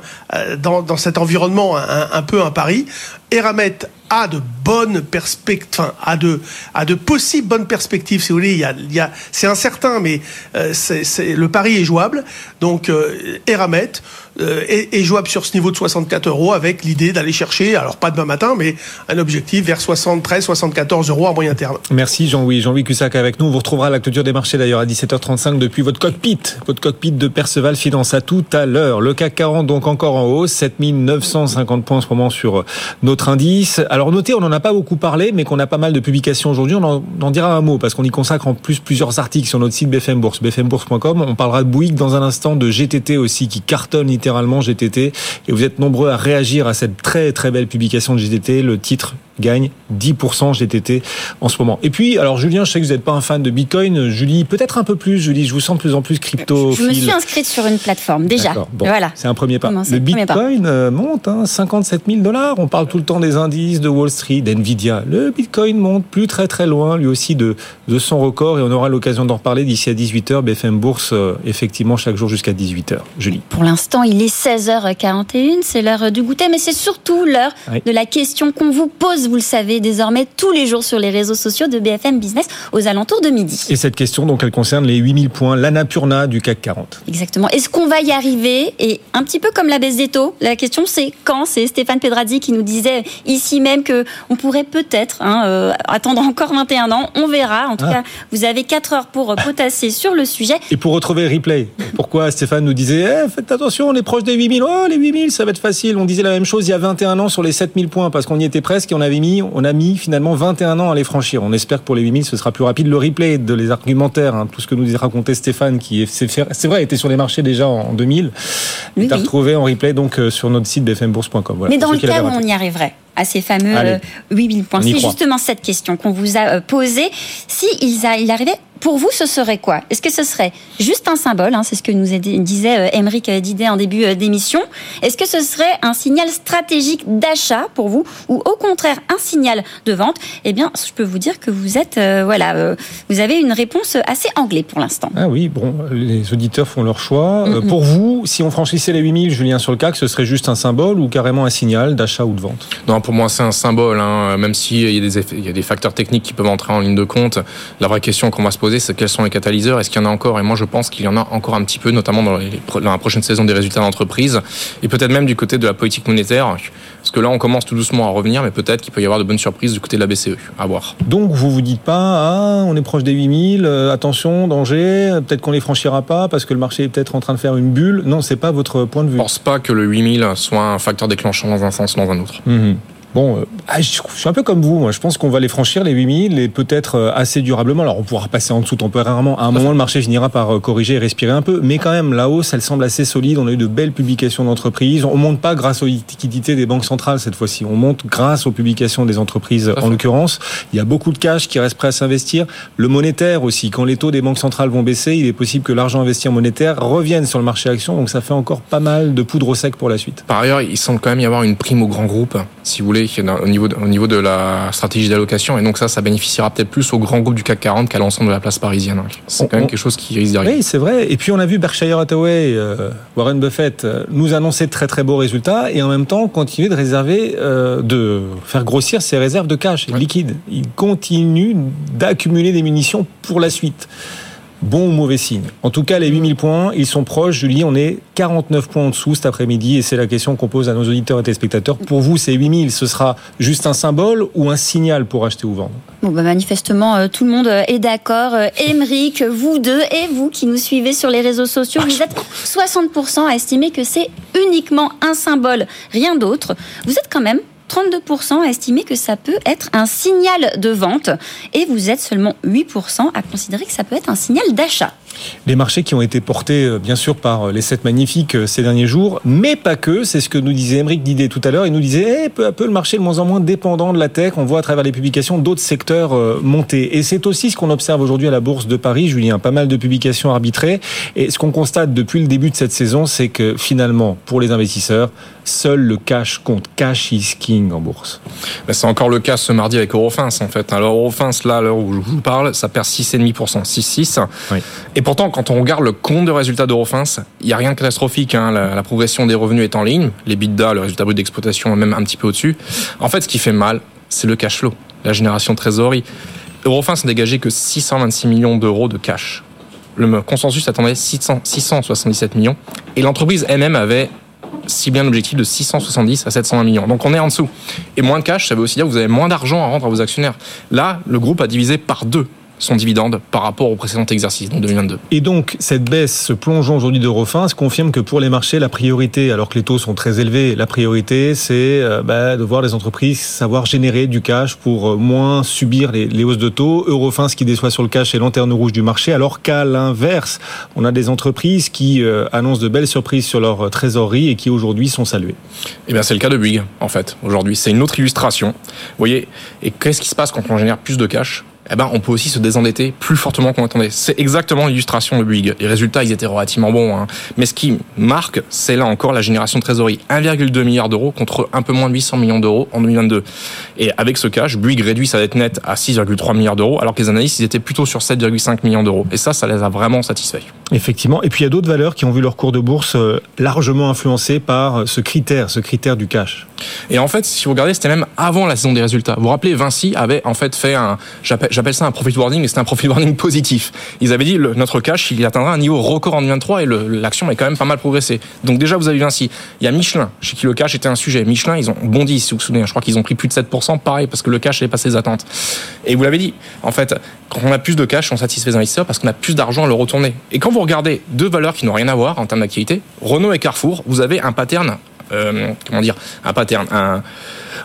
dans, dans, cet environnement un, peu un pari, Eramet a de bonnes perspectives, enfin, a de, a de possibles bonnes perspectives, si vous voulez. Il y a, il y a, c'est incertain, mais c'est, c'est, le pari est jouable. Donc, Eramet est, est, jouable sur ce niveau de 64 euros avec l'idée d'aller chercher, alors pas demain matin, mais un objectif vers 73, 74 euros à moyen terme. Merci Jean-Louis. Jean-Louis Cussac avec nous. On vous retrouvera à la clôture des marchés d'ailleurs à 17h35 depuis votre cockpit, votre cockpit de Perceval Finance. À tout à l'heure. Le CAC 40 donc encore en hausse, 7950 points en ce moment sur notre indice. Alors notez, on n'en a pas beaucoup parlé, mais qu'on a pas mal de publications aujourd'hui. On en, en, dira un mot parce qu'on y consacre en plus plusieurs articles sur notre site BFM Bourse, bfmbourse.com. On parlera de Bouygues dans un instant, de GTT aussi qui cartonne littéralement GTT. Et vous êtes nombreux à réagir à cette très très belle publication de GTT. Le titre gagne 10% GTT en ce moment. Et puis, alors Julien, je sais que vous n'êtes pas un fan de Bitcoin. Julie, peut-être un peu plus. Julie, je vous sens de plus en plus crypto. Je me suis inscrite sur une plateforme déjà. Bon, voilà. C'est un premier pas. Le Bitcoin pas. monte, hein, 57 000 dollars. On parle tout le temps des indices de Wall Street, d'Nvidia. Le Bitcoin monte plus très très loin, lui aussi de, de son record. Et on aura l'occasion d'en reparler d'ici à 18h. BFM Bourse, euh, effectivement, chaque jour jusqu'à 18h. Julie. Pour l'instant, il est 16h41. C'est l'heure du goûter, mais c'est surtout l'heure oui. de la question qu'on vous pose vous le savez désormais tous les jours sur les réseaux sociaux de BFM Business aux alentours de midi. Et cette question, donc, elle concerne les 8000 points, l'Annapurna du CAC 40. Exactement. Est-ce qu'on va y arriver? Et un petit peu comme la baisse des taux, la question c'est quand? C'est Stéphane Pedrazzi qui nous disait ici même que on pourrait peut-être hein, euh, attendre encore 21 ans. On verra. En tout Ah. cas, vous avez 4 heures pour potasser sur le sujet. Et pour retrouver le replay, pourquoi Stéphane nous disait Eh, faites attention, on est proche des 8000. Oh, les 8000, ça va être facile. On disait la même chose il y a 21 ans sur les 7000 points parce qu'on y était presque et on avait on a mis finalement 21 ans à les franchir. On espère que pour les 8000, ce sera plus rapide. Le replay de les argumentaires, hein, tout ce que nous a raconté Stéphane, qui est, c'est vrai, était sur les marchés déjà en 2000, Oui, est à oui. retrouver en replay donc euh, sur notre site bfmbourse.com. Voilà, Mais dans le cas où on y arriverait à ces fameux Allez. euh, 8000 points, c'est justement cette question qu'on vous a euh, posée. Si il, a, il arrivait, pour vous, ce serait quoi? Est-ce que ce serait juste un symbole hein, C'est ce que nous disait euh, Émeric Didet en début euh, d'émission. Est-ce que ce serait un signal stratégique d'achat pour vous ou au contraire un signal de vente? Eh bien, je peux vous dire que vous êtes, euh, voilà, euh, vous avez une réponse assez anglais pour l'instant. Ah oui, bon, les auditeurs font leur choix. Euh, pour vous, si on franchissait les 8000, Julien, sur le CAC, ce serait juste un symbole ou carrément un signal d'achat ou de vente? Non, pour moi, c'est un symbole. Hein. Même s'il y, a des effets- il y a des facteurs techniques qui peuvent entrer en ligne de compte, la vraie question qu'on va se poser, c'est quels sont les catalyseurs? Est-ce qu'il y en a encore? Et moi, je pense qu'il y en a encore un petit peu, notamment dans, les, dans la prochaine saison des résultats d'entreprise, et peut-être même du côté de la politique monétaire. Parce que là, on commence tout doucement à revenir, mais peut-être qu'il peut y avoir de bonnes surprises du côté de la BCE. À voir. Donc vous vous dites pas, ah, on est proche des 8000, euh, attention, danger, euh, peut-être qu'on les franchira pas parce que le marché est peut-être en train de faire une bulle. Non, c'est pas votre point de vue. Je pense pas que le 8000 soit un facteur déclenchant dans un sens ou dans un autre. Mhm. Bon, euh, ah, je suis un peu comme vous. Moi. Je pense qu'on va les franchir, les 8000, et peut-être euh, assez durablement. Alors, on pourra passer en dessous temporairement. À un moment, le marché finira par euh, corriger et respirer un peu. Mais quand même, la hausse, elle semble assez solide. On a eu de belles publications d'entreprises. On monte pas grâce aux liquidités des banques centrales cette fois-ci. On monte grâce aux publications des entreprises, en l'occurrence. Il y a beaucoup de cash qui reste prêt à s'investir. Le monétaire aussi. Quand les taux des banques centrales vont baisser, il est possible que l'argent investi en monétaire revienne sur le marché action. Donc, ça fait encore pas mal de poudre au sec pour la suite. Par ailleurs, il semble quand même y avoir une prime aux grands groupes, si vous voulez, au niveau de, au niveau de la stratégie d'allocation. Et donc ça, ça bénéficiera peut-être plus aux grands groupes du CAC 40 qu'à l'ensemble de la place parisienne. C'est quand On- même quelque chose qui risque d'arriver. Oui, c'est vrai. Et puis on a vu Berkshire Hathaway, euh, Warren Buffett, euh, nous annoncer de très très beaux résultats et en même temps continuer de réserver, euh, de faire grossir ses réserves de cash Ouais. liquide. Il continue d'accumuler des munitions pour la suite. Bon ou mauvais signe. En tout cas, les 8000 points, ils sont proches. Julie, on est 49 points en dessous cet après-midi et c'est la question qu'on pose à nos auditeurs et téléspectateurs. Pour vous, ces 8000, ce sera juste un symbole ou un signal pour acheter ou vendre? Bah, manifestement, euh, tout le monde euh, est d'accord. Euh, Émeric, vous deux et vous qui nous suivez sur les réseaux sociaux, vous êtes 60% à estimer que c'est uniquement un symbole, rien d'autre. Vous êtes quand même 32% à estimer que ça peut être un signal de vente et vous êtes seulement 8% à considérer que ça peut être un signal d'achat. Les marchés qui ont été portés, euh, bien sûr, par euh, les sept magnifiques euh, ces derniers jours, mais pas que. C'est ce que nous disait Émeric Didet tout à l'heure. Il nous disait, eh, peu à peu, le marché est de moins en moins dépendant de la tech. On voit à travers les publications d'autres secteurs monter. Et c'est aussi ce qu'on observe aujourd'hui à la Bourse de Paris, Julien. Pas mal de publications arbitrées. Et ce qu'on constate depuis le début de cette saison, c'est que finalement, pour les investisseurs, seul le cash compte. Cash is king en bourse. Ben, c'est encore le cas ce mardi avec Eurofins en fait. Alors Eurofins là, à l'heure où je vous parle, ça perd 6,5%, 6,6. Oui. Et pourtant, quand on regarde le compte de résultats d'Eurofins, il n'y a rien de catastrophique. Hein. La, la progression des revenus est en ligne. Les bidas, le résultat brut d'exploitation même un petit peu au-dessus. En fait, ce qui fait mal, c'est le cash flow, la génération de trésorerie. Eurofins n'a dégagé que 626 millions d'euros de cash. Le consensus attendait 600 677 millions. Et l'entreprise elle-même avait ciblé un objectif de 670 à 720 millions. Donc on est en dessous. Et moins de cash, ça veut aussi dire que vous avez moins d'argent à rendre à vos actionnaires. Là, le groupe a divisé par deux son dividende par rapport au précédent exercice, donc 2022. Et donc, cette baisse, ce plongeon aujourd'hui d'Eurofins confirme que pour les marchés, la priorité, alors que les taux sont très élevés, la priorité, c'est euh, bah, de voir les entreprises savoir générer du cash pour euh, moins subir les, les hausses de taux. Eurofins, ce qui déçoit sur le cash, est lanterne rouge du marché, alors qu'à l'inverse, on a des entreprises qui euh, annoncent de belles surprises sur leur trésorerie et qui aujourd'hui sont saluées. Eh bien, c'est le cas de Bouygues, en fait, aujourd'hui. C'est une autre illustration. Vous voyez, et qu'est-ce qui se passe quand on génère plus de cash? Eh ben, on peut aussi se désendetter plus fortement qu'on attendait. C'est exactement l'illustration de Bouygues. Les résultats, ils étaient relativement bons. Hein. Mais ce qui marque, c'est là encore la génération de trésorerie. 1,2 milliard d'euros contre un peu moins de 800 millions d'euros en 2022. Et avec ce cash, Bouygues réduit sa dette nette à 6,3 milliards d'euros, alors que les analystes, ils étaient plutôt sur 7,5 millions d'euros. Et ça, ça les a vraiment satisfaits. Effectivement. Et puis il y a d'autres valeurs qui ont vu leur cours de bourse euh, largement influencé par ce critère, ce critère du cash. Et en fait, si vous regardez, c'était même avant la saison des résultats. Vous vous rappelez, Vinci avait en fait fait un, j'appelle ça un profit warning, mais c'était un profit warning positif. Ils avaient dit le, notre cash, il atteindra un niveau record en 2023 et l'action est quand même pas mal progressé. Donc déjà, vous avez Vinci. Il y a Michelin, chez qui le cash était un sujet. Michelin, ils ont bondi, si vous vous souvenez. Je crois qu'ils ont pris plus de 7%, pareil, parce que le cash n'est pas ses attentes. Et vous l'avez dit, en fait, quand on a plus de cash, on satisfait les investisseurs parce qu'on a plus d'argent à le retourner. Et quand regardez deux valeurs qui n'ont rien à voir en termes d'activité, Renault et Carrefour, vous avez un pattern euh, comment dire, un pattern, un,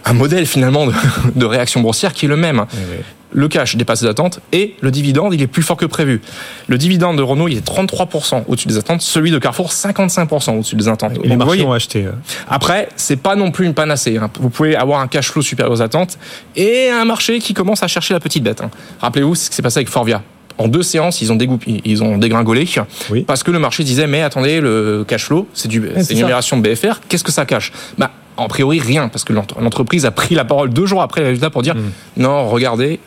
un modèle finalement de, de, réaction boursière qui est le même. Oui, oui. Le cash dépasse les attentes et le dividende, il est plus fort que prévu. Le dividende de Renault, il est 33% au-dessus des attentes, celui de Carrefour, 55% au-dessus des attentes. Et les marchés ont acheté. Après, c'est pas non plus une panacée. Hein. Vous pouvez avoir un cash flow supérieur aux attentes et un marché qui commence à chercher la petite bête. Hein. Rappelez-vous ce qui s'est passé avec Forvia en deux séances, ils ont, dégoupé, ils ont dégringolé oui. parce que le marché disait mais attendez, le cash flow, c'est du, c'est une numération de BFR, qu'est-ce que ça cache? Bah, en priori rien parce que l'entreprise a pris la parole deux jours après le résultat pour dire mmh. non, regardez,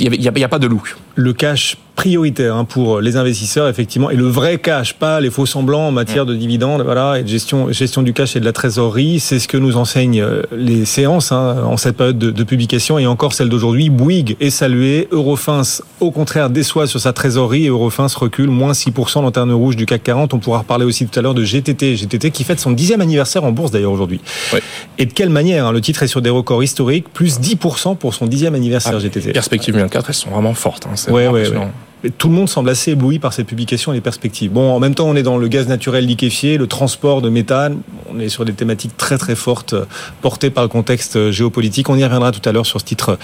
il n'y a, a, a, pas de loup. Le cash prioritaire hein, pour les investisseurs, effectivement, et le vrai cash, pas les faux semblants en matière de dividendes, voilà, et de gestion, gestion du cash et de la trésorerie. C'est ce que nous enseignent les séances hein, en cette période de, de, publication et encore celle d'aujourd'hui. Bouygues est salué, Eurofins, au contraire, déçoit sur sa trésorerie et Eurofins recule moins 6% lanterne rouge du CAC 40. On pourra reparler aussi tout à l'heure de GTT, GTT qui fête son dixième anniversaire en bourse d'ailleurs aujourd'hui. Oui. Et de quelle manière hein, Le titre est sur des records historiques, plus 10% pour son dixième anniversaire ah, GTT. Les perspectives 2024, elles sont vraiment fortes. Hein, ouais, ouais, ouais. Tout le monde semble assez ébloui par cette publication et les perspectives. Bon, en même temps, on est dans le gaz naturel liquéfié, le transport de méthane. On est sur des thématiques très très fortes portées par le contexte géopolitique. On y reviendra tout à l'heure sur ce titre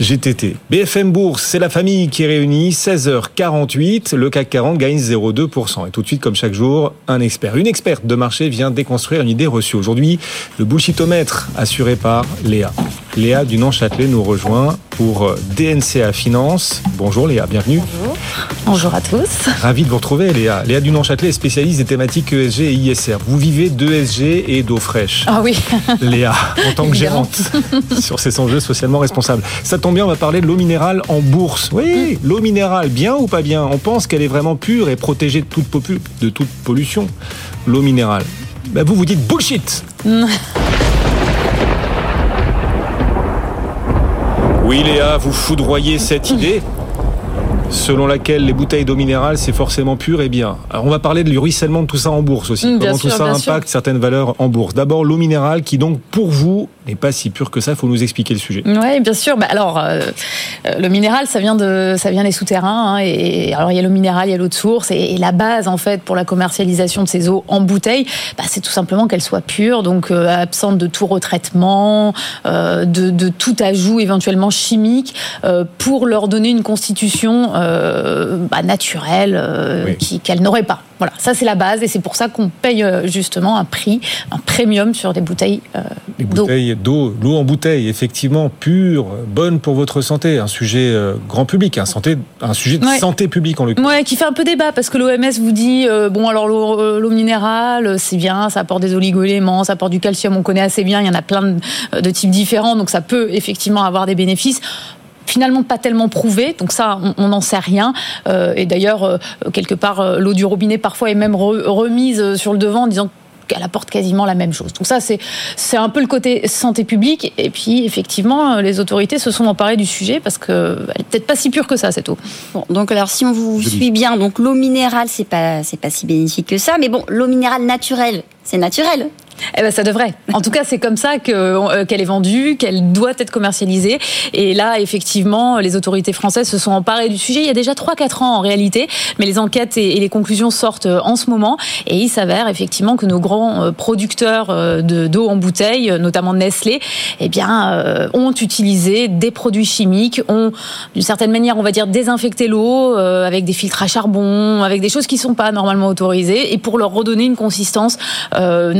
GTT. BFM Bourse, c'est la famille qui est réunie. 16h48, le CAC 40 gagne 0,2%. Et tout de suite, comme chaque jour, un expert, une experte de marché vient déconstruire une idée reçue. Aujourd'hui, le bullshitomètre assuré par Léa. Léa Dunan-Châtelet nous rejoint pour DNCA Finance. Bonjour Léa, bienvenue. Bonjour. Bonjour à tous. Ravi de vous retrouver Léa. Léa Dunan-Châtelet est spécialiste des thématiques ESG et ISR. Vous vivez d'ESG et d'eau fraîche. Ah oui. Léa, en tant que gérante sur ces enjeux socialement responsables. Ça tombe bien, on va parler de l'eau minérale en bourse. Oui, l'eau minérale, bien ou pas bien? On pense qu'elle est vraiment pure et protégée de toute, de toute pollution. L'eau minérale. Ben vous vous dites bullshit Oui Léa, vous foudroyez cette idée selon laquelle les bouteilles d'eau minérale c'est forcément pur et bien. Alors on va parler du ruissellement de tout ça en bourse aussi. Mmh, Comment sûr, tout ça impacte sûr. certaines valeurs en bourse. D'abord l'eau minérale qui donc pour vous n'est pas si pure que ça. Il faut nous expliquer le sujet. Oui, bien sûr. Bah, alors euh, le minéral ça vient de ça vient des souterrains. Hein, et alors il y a l'eau minérale, il y a l'eau de source et, et, la base en fait pour la commercialisation de ces eaux en bouteille, bah, c'est tout simplement qu'elle soit pure, donc euh, absente de tout retraitement, euh, de, de, tout ajout éventuellement chimique euh, pour leur donner une constitution euh, bah, naturelle oui. qui, qu'elle n'aurait pas. Voilà, ça c'est la base et c'est pour ça qu'on paye euh, justement un prix, un premium sur des bouteilles euh, d'eau. bouteilles d'eau, l'eau en bouteille, effectivement pure, bonne pour votre santé, un sujet euh, grand public, un, santé, un sujet de ouais. santé publique en l'occurrence. Ouais, qui fait un peu débat parce que l'OMS vous dit euh, bon alors l'eau minérale c'est bien, ça apporte des oligo-éléments, ça apporte du calcium, on connaît assez bien, il y en a plein de, de types différents donc ça peut effectivement avoir des bénéfices finalement pas tellement prouvé, donc ça on n'en sait rien. Euh, et d'ailleurs euh, quelque part euh, l'eau du robinet parfois est même re remise sur le devant en disant qu'elle apporte quasiment la même chose. Donc ça, c'est c'est un peu le côté santé publique. Et puis, effectivement, les autorités se sont emparées du sujet parce qu'elle n'est peut-être pas si pure que ça, cette eau. Bon, donc alors, si on vous Je suit bien, donc l'eau minérale, c'est pas, c'est pas si bénéfique que ça. Mais bon, l'eau minérale naturelle, c'est naturel. Eh ben ça devrait. En tout cas, c'est comme ça euh, qu'elle est vendue, qu'elle doit être commercialisée. Et là, effectivement, les autorités françaises se sont emparées du sujet il y a déjà 3-4 ans en réalité, mais les enquêtes et, les conclusions sortent euh, en ce moment. Et il s'avère effectivement que nos grands euh, producteurs de d'eau en bouteille, notamment Nestlé, eh bien, ont utilisé des produits chimiques, ont d'une certaine manière, on va dire, désinfecté l'eau avec des filtres à charbon, avec des choses qui sont pas normalement autorisées, et pour leur redonner une consistance euh,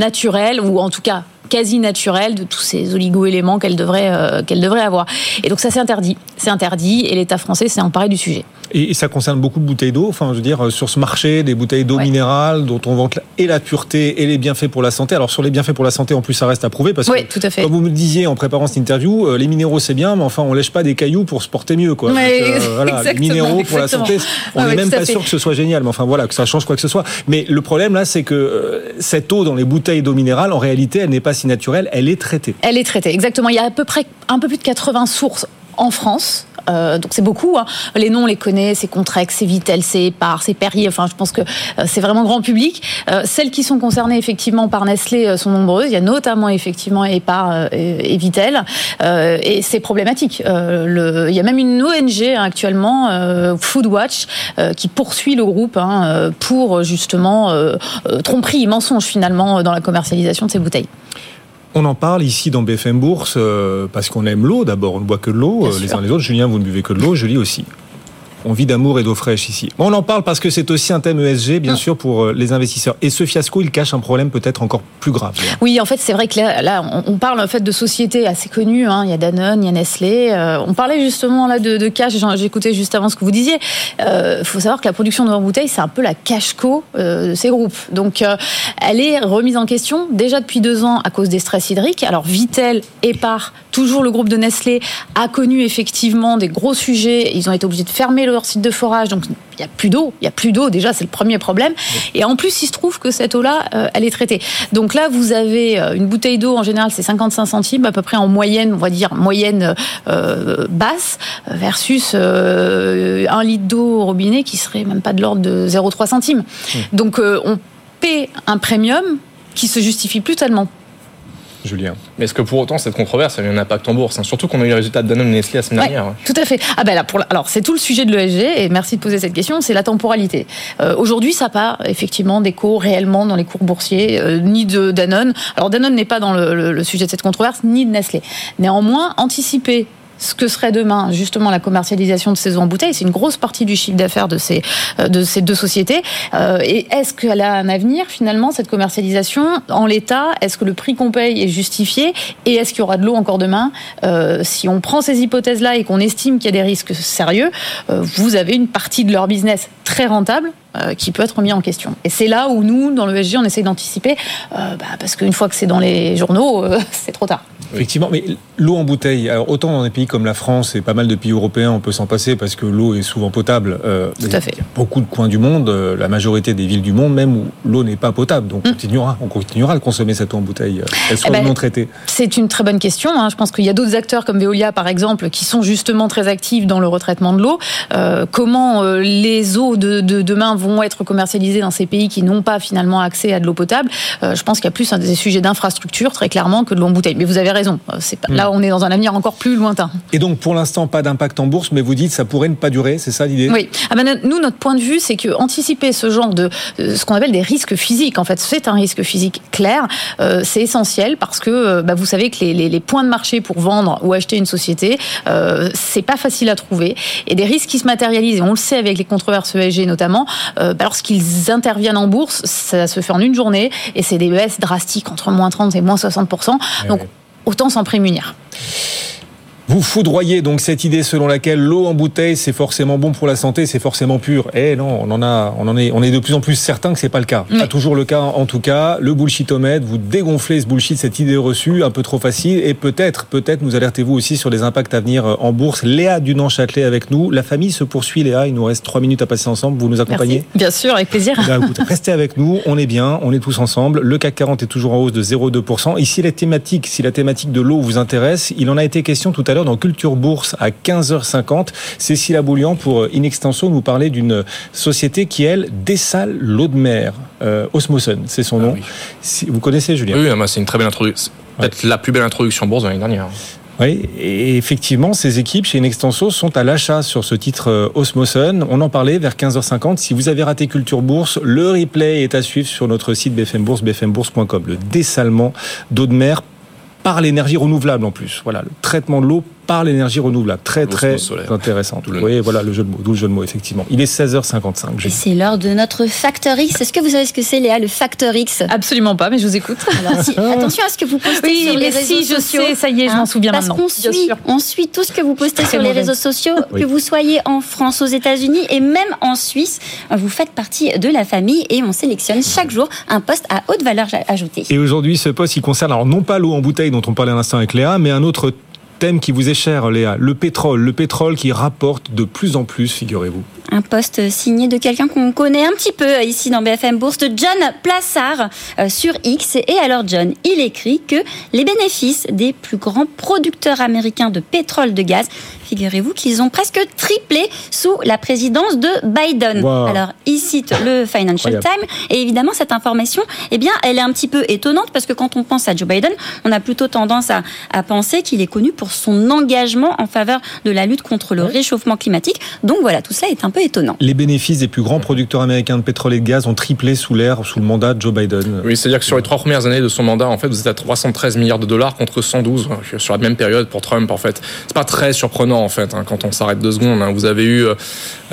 ou en tout cas quasi naturelle de tous ces oligo-éléments qu'elle devrait, euh, qu'elle devrait avoir. Et donc ça c'est interdit. C'est interdit et l'État français s'est emparé du sujet. Et, ça concerne beaucoup de bouteilles d'eau. Enfin, je veux dire, sur ce marché, des bouteilles d'eau minérale dont on vante et la pureté et les bienfaits pour la santé. Alors sur les bienfaits pour la santé, en plus, ça reste à prouver parce oui, que, tout à fait. comme vous me disiez en préparant cette interview, les minéraux c'est bien, mais enfin, on lèche pas des cailloux pour se porter mieux, quoi. Mais voilà, les minéraux pour la santé, on n'est même pas sûr que ce soit génial. Mais enfin, voilà, que ça change quoi que ce soit. Mais le problème là, c'est que cette eau dans les bouteilles d'eau minérale, en réalité, elle n'est pas si naturelle, elle est traitée. Elle est traitée, exactement. Il y a à peu près un peu plus de 80 sources en France. Euh, donc c'est beaucoup. Hein. Les noms, on les connaît. C'est Contrex, c'est Vitel, c'est Par, c'est Perrier. Enfin, je pense que euh, c'est vraiment grand public. Euh, celles qui sont concernées effectivement par Nestlé sont nombreuses. Il y a notamment effectivement Epar et, et Vitel. et c'est problématique. Il y a même une ONG hein, actuellement, Foodwatch, qui poursuit le groupe hein, pour justement tromperie, mensonge finalement dans la commercialisation de ces bouteilles. On en parle ici dans BFM Bourse euh, parce qu'on aime l'eau d'abord. On ne boit que de l'eau euh, les uns les autres. Julien, vous ne buvez que de l'eau. Je lis aussi. On vit d'amour et d'eau fraîche ici. on en parle parce que c'est aussi un thème ESG, bien ah. sûr, pour euh, les investisseurs. Et ce fiasco, il cache un problème peut-être encore plus grave. Oui, en fait, c'est vrai que là, on parle en fait de sociétés assez connues. Hein. Il y a Danone, il y a Nestlé. Euh, on parlait justement là de, de cash. J'écoutais juste avant ce que vous disiez. Il euh, faut savoir que la production de bouteilles, c'est un peu la cash-co de ces groupes. Donc, elle est remise en question déjà depuis deux ans à cause des stress hydriques. Alors, Vitel, Epar, toujours le groupe de Nestlé, a connu effectivement des gros sujets. Ils ont été obligés de fermer le site de forage, donc il n'y a plus d'eau. Il n'y a plus d'eau, déjà, c'est le premier problème. Et en plus, il se trouve que cette eau-là, euh, elle est traitée. Donc là, vous avez euh, une bouteille d'eau, en général, c'est 55 centimes, à peu près en moyenne, on va dire moyenne euh, basse, versus un litre d'eau au robinet qui serait même pas de l'ordre de 0,3 centimes. Donc on paie un premium qui se justifie plus tellement. Julien. Mais est-ce que pour autant cette controverse a eu un impact en bourse hein Surtout qu'on a eu les résultats de Danone et Nestlé la semaine dernière. Tout à fait. Ah ben là, pour alors c'est tout le sujet de l'ESG et merci de poser cette question. C'est la temporalité. Euh, aujourd'hui, ça n'a pas effectivement d'écho réellement dans les cours boursiers euh, ni de Danone. Alors Danone n'est pas dans le, le, sujet de cette controverse ni de Nestlé. Néanmoins, anticiper ce que serait demain justement la commercialisation de ces eaux en bouteille. C'est une grosse partie du chiffre d'affaires de ces, euh, de ces deux sociétés. Euh, et est-ce qu'elle a un avenir finalement, cette commercialisation En l'état, est-ce que le prix qu'on paye est justifié? Et est-ce qu'il y aura de l'eau encore demain? Euh, Si on prend ces hypothèses-là et qu'on estime qu'il y a des risques sérieux, vous avez une partie de leur business très rentable qui peut être mis en question. Et c'est là où nous, dans le SG, on essaie d'anticiper, bah, parce qu'une fois que c'est dans les journaux, c'est trop tard. Effectivement, mais l'eau en bouteille, alors autant dans des pays comme la France et pas mal de pays européens, on peut s'en passer parce que l'eau est souvent potable. Euh, Tout à fait. Beaucoup de coins du monde, euh, la majorité des villes du monde même où l'eau n'est pas potable. Donc on, mm. continuera, on continuera de consommer cette eau en bouteille, euh, elle soit eh ben, non traitée. C'est une très bonne question. Hein. Je pense qu'il y a d'autres acteurs comme Veolia par exemple qui sont justement très actifs dans le retraitement de l'eau. comment les eaux de, demain vont être commercialisées dans ces pays qui n'ont pas finalement accès à de l'eau potable? Je pense qu'il y a plus un des sujets d'infrastructure très clairement que de l'eau en bouteille. Mais vous avez raison. C'est pas, Là, hmm. on est dans un avenir encore plus lointain. Et donc, pour l'instant, pas d'impact en bourse, mais vous dites ça pourrait ne pas durer, c'est ça l'idée? Oui. Ah ben, nous, notre point de vue, c'est que anticiper ce genre de euh, ce qu'on appelle des risques physiques, en fait, c'est un risque physique clair. Euh, c'est essentiel parce que euh, bah, vous savez que les, les, les, points de marché pour vendre ou acheter une société, euh, c'est pas facile à trouver. Et des risques qui se matérialisent, et on le sait avec les controverses ESG notamment, euh, bah, lorsqu'ils interviennent en bourse, ça se fait en une journée et c'est des baisses drastiques entre moins 30 et moins 60 Donc, autant s'en prémunir. Vous foudroyez donc cette idée selon laquelle l'eau en bouteille c'est forcément bon pour la santé, c'est forcément pur. Eh non, on en a, on en est, on est de plus en plus certain que c'est pas le cas. Pas toujours le cas en tout cas. Le bullshitomètre, vous dégonflez ce bullshit, cette idée reçue, un peu trop facile, et peut-être, peut-être nous alertez-vous aussi sur les impacts à venir en bourse. Léa Dunan-Châtelet avec nous. La famille se poursuit, Léa. Il nous reste trois minutes à passer ensemble. Vous nous accompagnez? Bien sûr, avec plaisir. Eh restez avec nous. On est bien, on est tous ensemble. Le CAC 40 est toujours en hausse de 0,2%. Ici, la thématique, si la thématique de l'eau vous intéresse, il en a été question tout à l'heure dans Culture Bourse à 15h50. Cécile Aboulian pour euh, Inextenso nous parlait d'une société qui, elle, dessale l'eau de mer. Euh, Osmosen, c'est son nom. Ah vous connaissez, Julien Oui, c'est une très belle introduction. Peut-être la plus belle introduction bourse de l'année dernière. Oui, et effectivement, ces équipes chez Inextenso sont à l'achat sur ce titre euh, Osmosen. On en parlait vers 15h50. Si vous avez raté Culture Bourse, le replay est à suivre sur notre site BFM Bourse, bfmbourse.com. Le dessalement d'eau de mer par l'énergie renouvelable en plus. Voilà, le traitement de l'eau par l'énergie renouvelable. Très très intéressant. Vous voyez, voilà le jeu de mots, d'où le jeu de mots effectivement. Il est 16h55. Et c'est l'heure de notre Factor X. Est-ce que vous savez ce que c'est Léa, le Factor X? Absolument pas, mais je vous écoute. Alors, si, attention à ce que vous postez oui, sur les mais réseaux si, je sociaux. sais, ça y est, je m'en souviens Parce maintenant. qu'on suit, on suit tout ce que vous postez sur les réseaux sociaux, Oui. que vous soyez en France, aux États-Unis et même en Suisse. Vous faites partie de la famille et on sélectionne chaque jour un poste à haute valeur ajoutée. Et aujourd'hui, ce poste, il concerne alors non pas l'eau en bouteille dont on parlait à l'instant avec Léa, mais un autre thème qui vous est cher, Léa, le pétrole. Le pétrole qui rapporte de plus en plus, figurez-vous. Un poste signé de quelqu'un qu'on connaît un petit peu ici dans BFM Bourse, John Plassard euh, sur X. Et alors John, il écrit que les bénéfices des plus grands producteurs américains de pétrole de gaz, figurez-vous qu'ils ont presque triplé sous la présidence de Biden. Wow. Alors il cite le Financial Incroyable. Times et évidemment cette information, eh bien, elle est un petit peu étonnante parce que quand on pense à Joe Biden, on a plutôt tendance à, à penser qu'il est connu pour son engagement en faveur de la lutte contre le réchauffement climatique. Donc voilà, tout cela est un peu étonnant. Les bénéfices des plus grands producteurs américains de pétrole et de gaz ont triplé sous l'ère, sous le mandat de Joe Biden. Oui, c'est-à-dire que sur les trois premières années de son mandat, en fait, vous êtes à 313 milliards de dollars contre 112 euh, sur la même période pour Trump. En fait, c'est pas très surprenant en fait hein, quand on s'arrête deux secondes. hein. Vous avez eu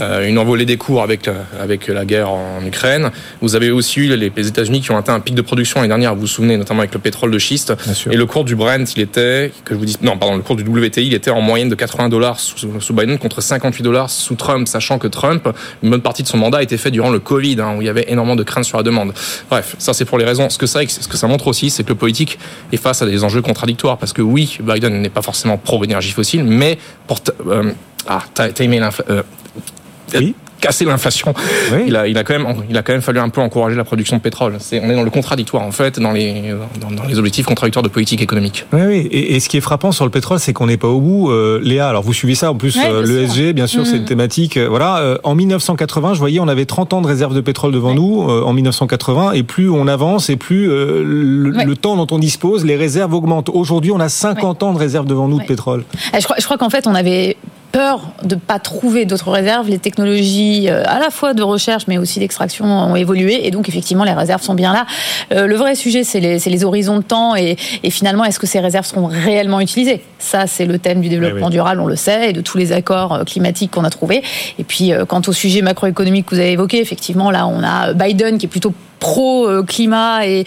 euh, une envolée des cours avec euh, avec la guerre en Ukraine. Vous avez aussi eu les, les États-Unis qui ont atteint un pic de production l'année dernière. Vous vous souvenez notamment avec le pétrole de schiste. Et le cours du Brent, il était que je vous dis non, pardon, le cours du WTI, il était en moyenne de 80 dollars sous, sous Biden contre 58 dollars sous Trump, sachant que Trump, une bonne partie de son mandat a été fait durant le Covid, hein, où il y avait énormément de craintes sur la demande. Bref, ça c'est pour les raisons. Ce que ça, ce que ça montre aussi, c'est que le politique est face à des enjeux contradictoires, parce que oui, Biden n'est pas forcément pro énergie fossile, mais pour t- euh, ah, ta- timer l'infla- euh, Oui. Casser l'inflation, Oui. il a, il a quand même, il a quand même fallu un peu encourager la production de pétrole. C'est, on est dans le contradictoire en fait, dans les, dans, dans les objectifs contradictoires de politique économique. Oui, oui. Et, et ce qui est frappant sur le pétrole, c'est qu'on n'est pas au bout. Euh, Léa, alors vous suivez ça en plus, Ouais, euh, bien l'ESG, bien sûr, c'est une thématique. euh, voilà, euh, en 1980, je voyais, on avait 30 ans de réserve de pétrole devant nous euh, en 1980, et plus on avance, et plus euh, le, Ouais. le temps dont on dispose, les réserves augmentent. Aujourd'hui, on a 50 ans de réserve devant nous de pétrole. Ah, Je crois, je crois qu'en fait, on avait peur de pas trouver d'autres réserves. Les technologies, euh, à la fois de recherche, mais aussi d'extraction, ont évolué. Et donc, effectivement, les réserves sont bien là. Euh, le vrai sujet, c'est les, les horizons de temps. Et, et finalement, est-ce que ces réserves seront réellement utilisées? Ça, c'est le thème du développement oui. durable, on le sait, et de tous les accords euh, climatiques qu'on a trouvés. Et puis, euh, quant au sujet macroéconomique que vous avez évoqué, effectivement, là, on a Biden qui est plutôt pro-climat et,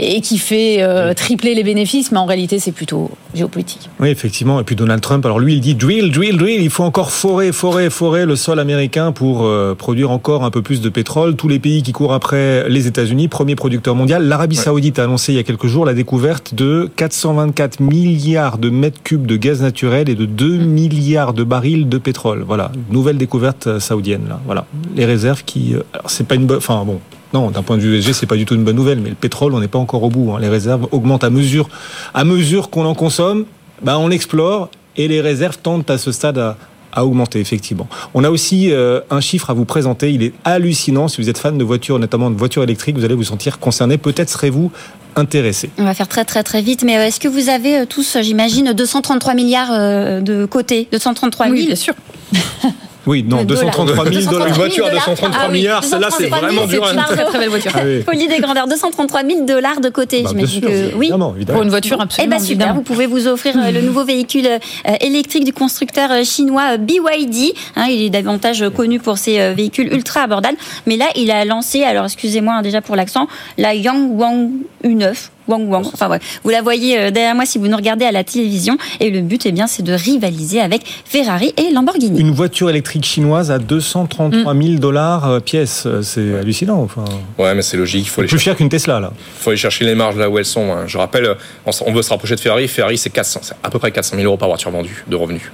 et qui fait euh, tripler les bénéfices, mais en réalité, c'est plutôt géopolitique. Oui, effectivement. Et puis Donald Trump, alors lui, il dit drill, drill, drill. Il faut encore forer, forer, forer le sol américain pour euh, produire encore un peu plus de pétrole. Tous les pays qui courent après les États-Unis, premier producteur mondial. L'Arabie Saoudite a annoncé il y a quelques jours la découverte de 424 milliards de mètres cubes de gaz naturel et de 2 milliards de barils de pétrole. Voilà, nouvelle découverte euh, saoudienne. Là. Voilà, les réserves qui, alors c'est pas une bonne, enfin bon. Non, d'un point de vue ESG, c'est pas du tout une bonne nouvelle, mais le pétrole, on n'est pas encore au bout. hein. Les réserves augmentent à mesure, à mesure qu'on en consomme, bah, on explore et les réserves tendent à ce stade à, à augmenter, effectivement. On a aussi euh, un chiffre à vous présenter. Il est hallucinant. Si vous êtes fan de voitures, notamment de voitures électriques, vous allez vous sentir concerné. Peut-être serez-vous intéressé. On va faire très très très vite, mais euh, est-ce que vous avez euh, tous, j'imagine, 233 milliards de côté 233 000 Oui, bien sûr. Oui, non, De 233 000 dollars. Une voiture à 233 Ah oui, milliards, celle-là, c'est 233 000, vraiment dur à c'est une Très très belle voiture. Ah oui. Folie des grandeurs, 233 000 dollars de côté, Bah, bien j'imagine que oui. évidemment, évidemment. Pour une voiture, Eh absolument. ben super, évidemment. vous pouvez vous offrir euh, le nouveau véhicule euh, électrique du constructeur euh, chinois BYD. Hein, il est davantage connu pour ses véhicules ultra abordables, mais là il a lancé, alors excusez-moi hein, déjà pour l'accent, la Yangwang U9. Wang Wang. Enfin ouais, vous la voyez euh, derrière moi si vous nous regardez à la télévision. Et le but, eh bien, c'est de rivaliser avec Ferrari et Lamborghini. Une voiture électrique chinoise à 233 000 dollars euh, pièce. Euh, C'est hallucinant. Enfin, Ouais, mais c'est logique. Il faut aller plus chercher, cher qu'une Tesla, là. faut aller chercher les marges là où elles sont. hein. Je rappelle, on, veut se rapprocher de Ferrari. Ferrari, c'est 400, c'est à peu près 400 000 euros par voiture vendue de revenus.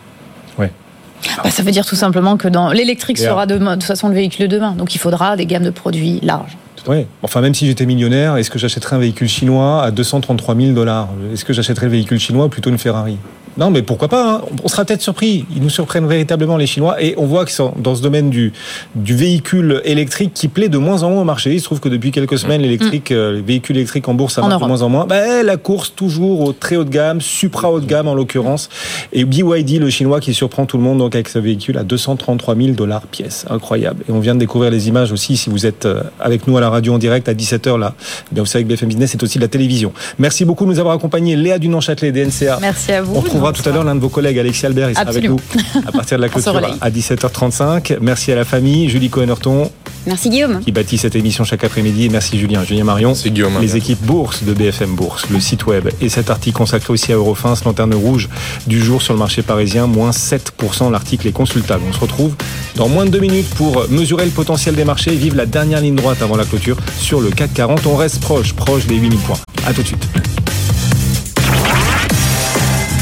Bah, ça veut dire tout simplement que dans l'électrique sera demain, de toute façon le véhicule de demain. Donc il faudra des gammes de produits larges. Ouais. Enfin, même si j'étais millionnaire, est-ce que j'achèterais un véhicule chinois à 233 000 dollars? Est-ce que j'achèterais le véhicule chinois plutôt une Ferrari? Non, mais pourquoi pas hein On sera peut-être surpris. Ils nous surprennent véritablement les Chinois et on voit que c'est dans ce domaine du, du véhicule électrique qui plaît de moins en moins au marché. Il se trouve que depuis quelques semaines, l'électrique, euh, les véhicules électriques en bourse, ça marche de moins en moins. Ben, la course toujours au très haut de gamme, supra haut de gamme en l'occurrence. Et BYD, le chinois, qui surprend tout le monde donc avec ce véhicule à 233 000 dollars pièce. Incroyable. Et on vient de découvrir les images aussi. Si vous êtes euh, avec nous à la radio en direct à 17h là, bien vous savez que BFM Business c'est aussi de la télévision. Merci beaucoup de nous avoir accompagnés. Léa Dunan-Châtelet, DNCA. Merci à vous. On retrouvera tout à l'heure l'un de vos collègues, Alexis Albert. Il sera Absolument. avec nous à partir de la clôture à 17h35. Merci à la famille. Julie Cohen-Horton Merci Guillaume. qui bâtit cette émission chaque après-midi. Et merci Julien. Julien Marion. C'est Guillaume. Les équipes bourse de BFM Bourse, le site web et cet article consacré aussi à Eurofins, lanterne rouge du jour sur le marché parisien, moins 7%. L'article est consultable. On se retrouve dans moins de deux minutes pour mesurer le potentiel des marchés et vivre la dernière ligne droite avant la clôture sur le CAC 40. On reste proche, proche des 8000 points. À tout de suite.